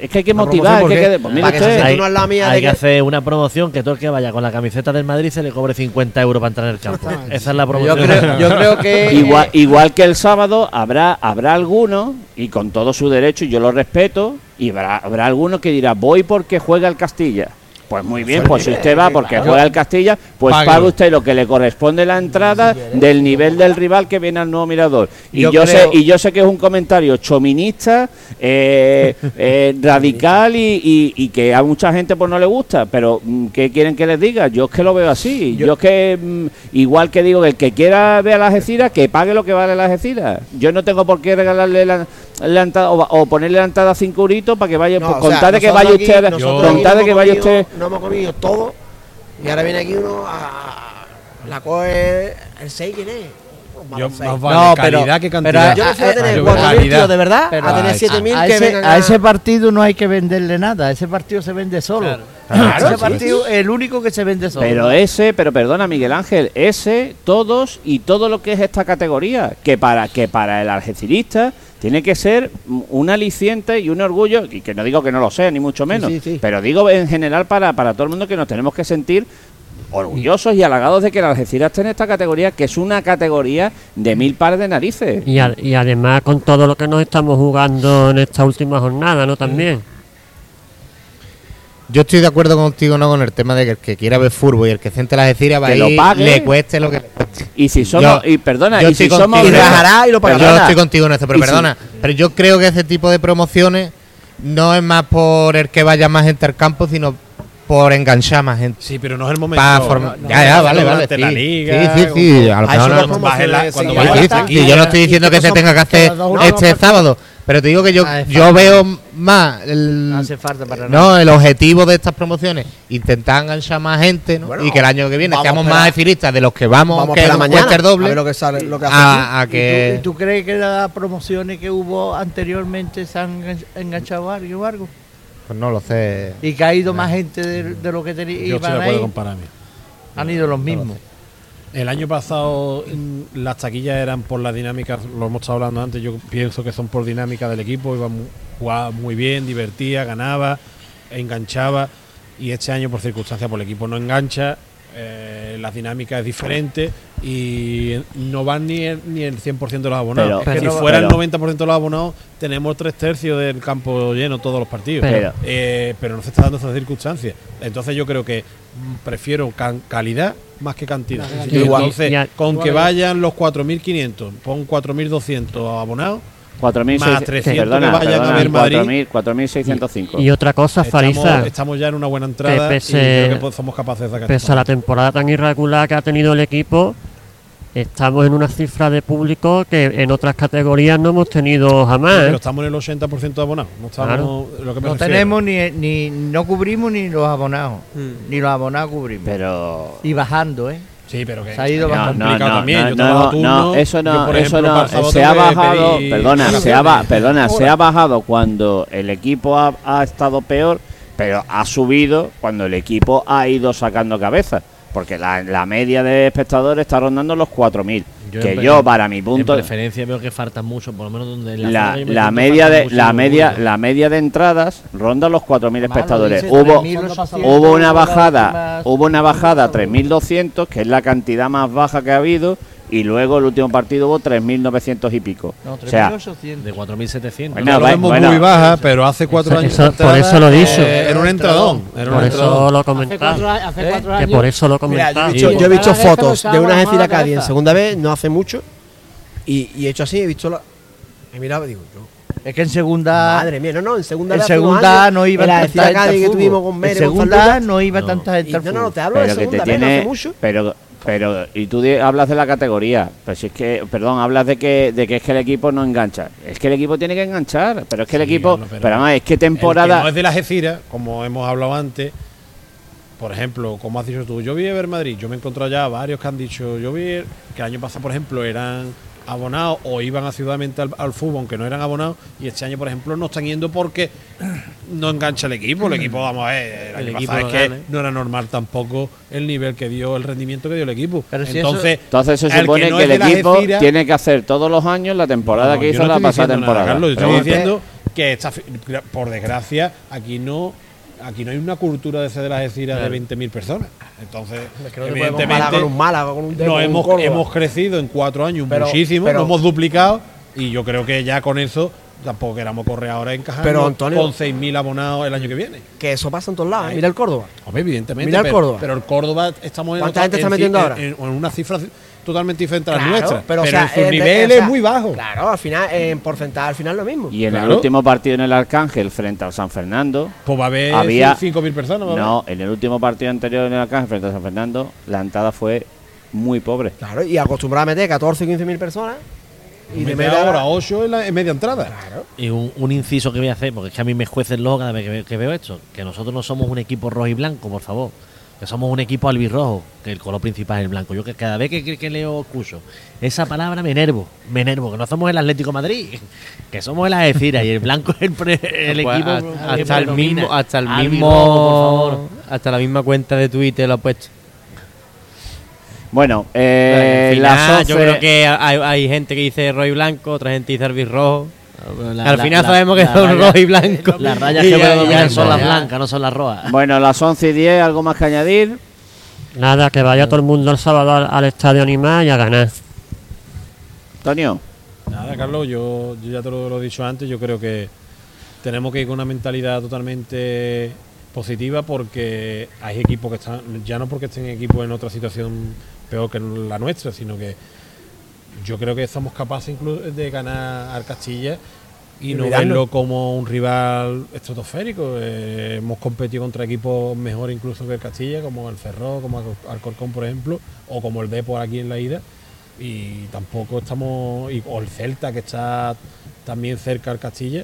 Es que hay que motivar. promoción, hay ¿por que, pues mire que usted. Hay, no es la mía de hay que que- hacer una promoción que todo el que vaya con la camiseta del Madrid se le cobre 50 euros para entrar en el campo. Esa es la Yo promoción. creo, yo creo que. Igual, igual que el sábado habrá habrá algunos y con todo su derecho y yo lo respeto y habrá, habrá algunos que dirá voy porque juega el Castilla pues muy bien pues si usted va porque juega el Castilla pues paga usted lo que le corresponde la entrada del nivel del rival que viene al nuevo mirador. Y yo, Yo sé y yo sé que es un comentario chominista eh, eh, radical y, y- y que a mucha gente pues no le gusta pero mm, ¿qué quieren que les diga? yo es que lo veo así. Yo, es que mm, igual que digo que el que quiera ver a la Algeciras que pague lo que vale la Algeciras. Yo no tengo por qué regalarle la, la entrada o, o ponerle la entrada a cinco euritos para que vaya No, pues, de que vaya usted a- nosotros con aquí tal no de que vaya usted No hemos comido todo. Y ahora viene aquí uno a. La coge. ¿El 6 quién es? Malos Yo, más vale No, pero- calidad que pero cantidad. Yo prefiero tener yo- 4.000 calidad. tíos de verdad Pero a tener a- 7.000 a que ese, vengan a ese partido no hay que venderle nada, ese partido se vende solo. ese partido es el único que se vende solo. Pero ese, pero perdona Miguel Ángel, ese, todos y todo lo que es esta categoría, que para que para el algecirista tiene que ser un aliciente y un orgullo, y que no digo que no lo sea, ni mucho menos, sí, sí. pero digo en general para, para todo el mundo que nos tenemos que sentir orgullosos y halagados de que el Algeciras esté en esta categoría, que es una categoría de mil pares de narices. Y, a- y además con todo lo que nos estamos jugando en esta última jornada, ¿no? También. Yo estoy de acuerdo contigo, ¿no? Con el tema de que el que quiera ver fútbol y el que siente las Algeciras va a Que lo ir, pague. le cueste lo que le cueste. Y si somos, Yo- y perdona, yo y si somos. Y rajará y lo pagará. yo estoy contigo en esto, pero si- perdona. Pero yo creo que ese tipo de promociones no es más por el que vaya más gente al campo, sino por enganchar más gente. Sí, pero no es el momento. Pa forma- No, no, ya, ya, no, vale, vale. Sí, la liga, sí, sí, sí, a lo mejor no cuando sí, Sí, yo no estoy diciendo que se tenga que hacer este no, no, sábado, pero te digo que yo, Hace yo veo más el, No hace falta para nada. no, el objetivo de estas promociones, intentar enganchar más gente ¿no? Bueno, y que el año que viene seamos más efilistas de los que vamos, Vamos a que nos mañana. A doble ver lo que sale, lo que hace. a, a ¿Y tú, y que tú crees que las promociones que hubo anteriormente se han engan- enganchado algo o algo? pues no lo sé. Y que ha ido más gente de, de lo que tenía. Yo estoy de iban a acuerdo ir? con Parami. Han ido los mismos. El año pasado mm, las taquillas eran por la dinámica, lo hemos estado hablando antes, yo pienso que son por dinámica del equipo, iba mu- jugaba muy bien, divertía, ganaba, enganchaba y este año por circunstancias por el equipo no engancha, eh, la dinámica es diferente y no van ni el, ni el 100% de los abonados. Pero- Es que pero- si fuera pero- el 90% de los abonados, tenemos tres tercios del campo lleno todos los partidos. Pero- Eh, no se está dando esas circunstancias. Entonces yo creo que mm, prefiero can- calidad más que cantidad. Y igual. Entonces, Y a- con que vayan los 4.500, pon 4.200 abonados, Más 4.600, 300 perdona, que vayan a perdona, ver Madrid. 4.000, 4.605. Y otra cosa, Estamos, Farisa, estamos ya en una buena entrada pese- y creo que somos capaces de sacar pese a la temporada tan irregular que ha tenido el equipo, estamos en una cifra de público que en otras categorías no hemos tenido jamás. Pero ¿eh? estamos en el 80% de abonados. No estamos lo que me No tenemos ni, ni no cubrimos ni los abonados. Ni los abonados cubrimos. Pero y bajando, ¿eh? Sí, pero que Se ha ido bajando. complicado también. no, yo trabajo no, turno, no, eso no, yo, por eso ejemplo, no, se ha bajado, perdona, se ha, ba- perdona, se ha bajado cuando el equipo ha, ha estado peor, pero ha subido cuando el equipo ha ido sacando cabeza, porque la, la media de espectadores está rondando los 4.000, Yo que en yo para mi En punto preferencia veo que faltan mucho, por lo menos donde en la, la encuentro media de la media la media de entradas ronda los 4.000 Malo, espectadores. dice Hubo 3.800 hubo una bajada, hubo una bajada a 3.200, que es la cantidad más baja que ha habido, y luego el último partido hubo 3.900 y pico. No, o sea, 3.800. De 4.700. Bueno, No vemos bueno. muy baja, pero hace cuatro Eso- años. eso- de entrada, por eso lo he dicho. eh, era un entradón. Era un Por entradón. eso lo Hace comentaba. cuatro, a- hace ¿Eh? cuatro Que años. por eso lo Mira, yo he comentaba. visto, Sí. yo he visto que fotos de una la Cádiz en segunda vez, no hace mucho, y, y he hecho así, he visto la. He mirado y digo, yo, Es que en segunda. madre mía, no, no, en segunda En hace segunda años, no iba en la tanta gente que tuvimos con En Mere, con segunda no iba No. tanta gente no, no, fútbol. te hablo de pero que te segunda vez, no tiene hace mucho. pero pero y tú hablas de la categoría pero si es que perdón hablas de que de que es que el equipo no engancha. Es que el equipo tiene que enganchar pero es que el Sí, equipo pero pero además es que El que temporada no es de la Algeciras, como hemos hablado antes, por ejemplo, como has dicho tú, yo vi a ver Madrid, yo me he encontrado ya varios que han dicho, yo vi que el año pasado, por ejemplo, eran abonados o iban asiduamente al, al fútbol, aunque no eran abonados, y este año, por ejemplo, no están yendo porque no engancha el equipo. El equipo, vamos a ver, el, equipo no es que gana. no era normal tampoco el nivel que dio, el rendimiento que dio el equipo. Pero si Entonces, entonces se que supone no que, el equipo tiene que hacer todos los años la temporada no, que hizo no la pasada diciendo nada, temporada Carlos, yo estoy diciendo que esta, por desgracia aquí no aquí no hay una cultura de de las Algeciras de 20.000 personas. Entonces, Es que no evidentemente, con un Málaga, con un no un hemos, hemos crecido en cuatro años Pero- muchísimo, pero- lo hemos duplicado y yo creo que ya con eso tampoco queramos correr ahora encajar Pero, Antonio- con 6.000 abonados el año que viene. Que eso pasa en todos lados. ¿eh? Mira el Córdoba. Hombre, evidentemente. Mira el pero, Córdoba. Pero el Córdoba estamos en, ¿Cuánta otra- gente está en metiendo en- ahora? En, en una cifra totalmente diferente a las Claro, nuestras. Pero, o sea, en sus en- niveles o sea, es muy bajo. Claro, al final, en porcentaje, al final lo mismo. y en el Claro. último partido en el Arcángel frente al San Fernando Pues va a haber Había- 5.000 personas. va a no en el último partido anterior en el Arcángel frente al San Fernando la entrada fue muy pobre Claro, y acostumbrado a meter 14 o 15 mil personas. Y de media ahora hora. 8 en, la, en media entrada. Y un, un inciso que voy a hacer, porque es que a mí me juece el ojo cada vez que, ve- que veo esto, que nosotros no somos un equipo rojo y blanco, por favor. Que somos un equipo albirrojo, que el color principal es el blanco. Yo que cada vez que, que- que leo escucho esa palabra me enervo, me enervo, que no somos el Atlético de Madrid, que somos el Algeciras y el blanco es el, pre- el Pues equipo hasta, el mismo, hasta el Albirrojo, mismo, por favor. hasta la misma cuenta de Twitter lo ha puesto. bueno eh, Al final, las yo 11 creo que hay, hay gente que dice rojo y blanco, otra gente dice albirrojo. La- Al final la- sabemos que son raya- rojo y blanco. Las rayas que predominan son las blancas, no son las rojas. bueno las 11 y 10 algo más que añadir Nada, que vaya todo el mundo el sábado al, al estadio animal y a ganar. Antonio Nada, Carlos, yo, yo ya te lo, lo he dicho antes, yo creo que tenemos que ir con una mentalidad totalmente positiva porque hay equipos que están, ya no porque estén equipos en otra situación peor que la nuestra, sino que yo creo que somos capaces incluso de ganar al Castilla y, Y no mirarlo. verlo como un rival estratosférico. Eh, hemos competido contra equipos mejor incluso que el Castilla, como el Ferrol, como Alcor- Alcorcón, por ejemplo, o como el Depor aquí en la ida. Y tampoco estamos. y- o el Celta, que está también cerca al Castilla.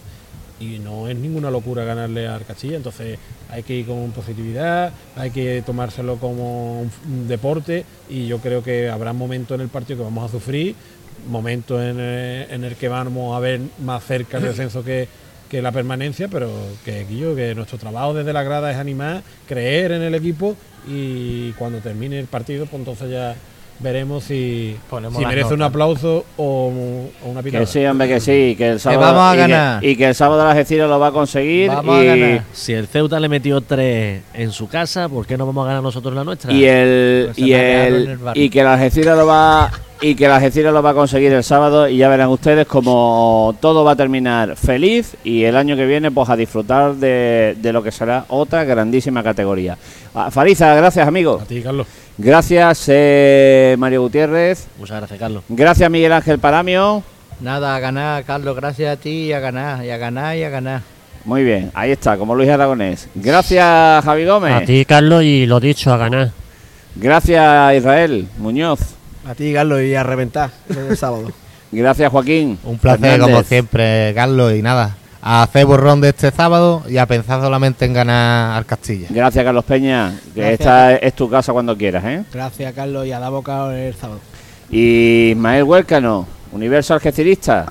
Y no es ninguna locura ganarle al Castilla. Entonces hay que ir con positividad, hay que tomárselo como un, deporte. Y yo creo que habrá momentos en el partido que vamos a sufrir, momentos en, el- en el que vamos a ver más cerca el descenso que, que la permanencia, pero que yo, que nuestro trabajo desde la grada es animar, creer en el equipo y cuando termine el partido, pues entonces ya veremos si, Ponemos si las merece un aplauso o, o una pitada. que sí hombre que sí que el sábado vamos a y que- ganar. y que el sábado la Algeciras lo va a conseguir Vamos a y, ganar. Si el Ceuta le metió tres en su casa, ¿por qué no vamos a ganar nosotros la nuestra? y el Pues y el el barrio. y que la Algeciras lo va y que la Algeciras lo va a conseguir el sábado y ya verán ustedes como todo va a terminar feliz y el año que viene pues a disfrutar de, de lo que será otra grandísima categoría. Ah, Fariza, gracias amigo. A ti, Carlos. Gracias eh, Mario Gutiérrez. Muchas gracias, Carlos. Gracias Miguel Ángel Paramio. Nada, a ganar, Carlos, gracias a ti y a ganar, y a ganar y a ganar. Muy bien, ahí está, como Luis Aragonés. Gracias, Javi Gómez. A ti, Carlos, y lo dicho, a ganar. Gracias, Israel Muñoz. A ti, Carlos, y a reventar el sábado. Gracias, Joaquín. Un placer, Fernández. como siempre, Carlos, y nada. A hacer borrón de este sábado y a pensar solamente en ganar al Castilla. Gracias, Carlos Peña. Que Gracias. esta es tu casa cuando quieras, ¿eh? Gracias, Carlos, y a dar bocado el sábado. Y Ismael Huércano, Universo Algecirista.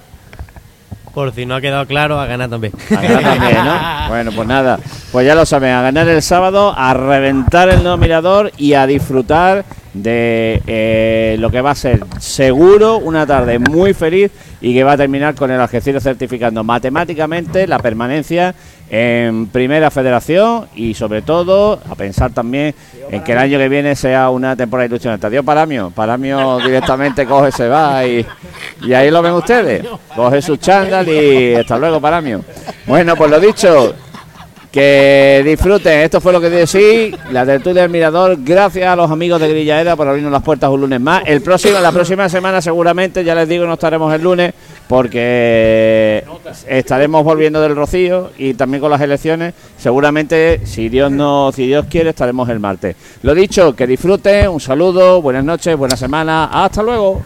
Por si no ha quedado claro, a ganar también. A ganar también, ¿no? Bueno, pues nada, pues ya lo saben, a ganar el sábado, a reventar el nuevo mirador y a disfrutar de eh, lo que va a ser seguro una tarde muy feliz y que va a terminar con el Algeciras certificando matemáticamente la permanencia en Primera Federación y sobre todo a pensar también en que el año que viene sea una temporada ilusionante. Adiós Paramio, Paramio directamente coge, se va y, y ahí lo ven ustedes, coge su chándal y hasta luego Paramio. Bueno, pues lo dicho, que disfruten, esto fue lo que decía la tertulia del Mirador. Gracias a los amigos de Grillaeda por abrirnos las puertas un lunes más. El próximo, la próxima semana seguramente, ya les digo, no estaremos el lunes porque estaremos volviendo del Rocío y también con las elecciones. Seguramente, si Dios no, si Dios quiere, estaremos el martes. Lo dicho, que disfruten, un saludo, buenas noches, buena semana, hasta luego.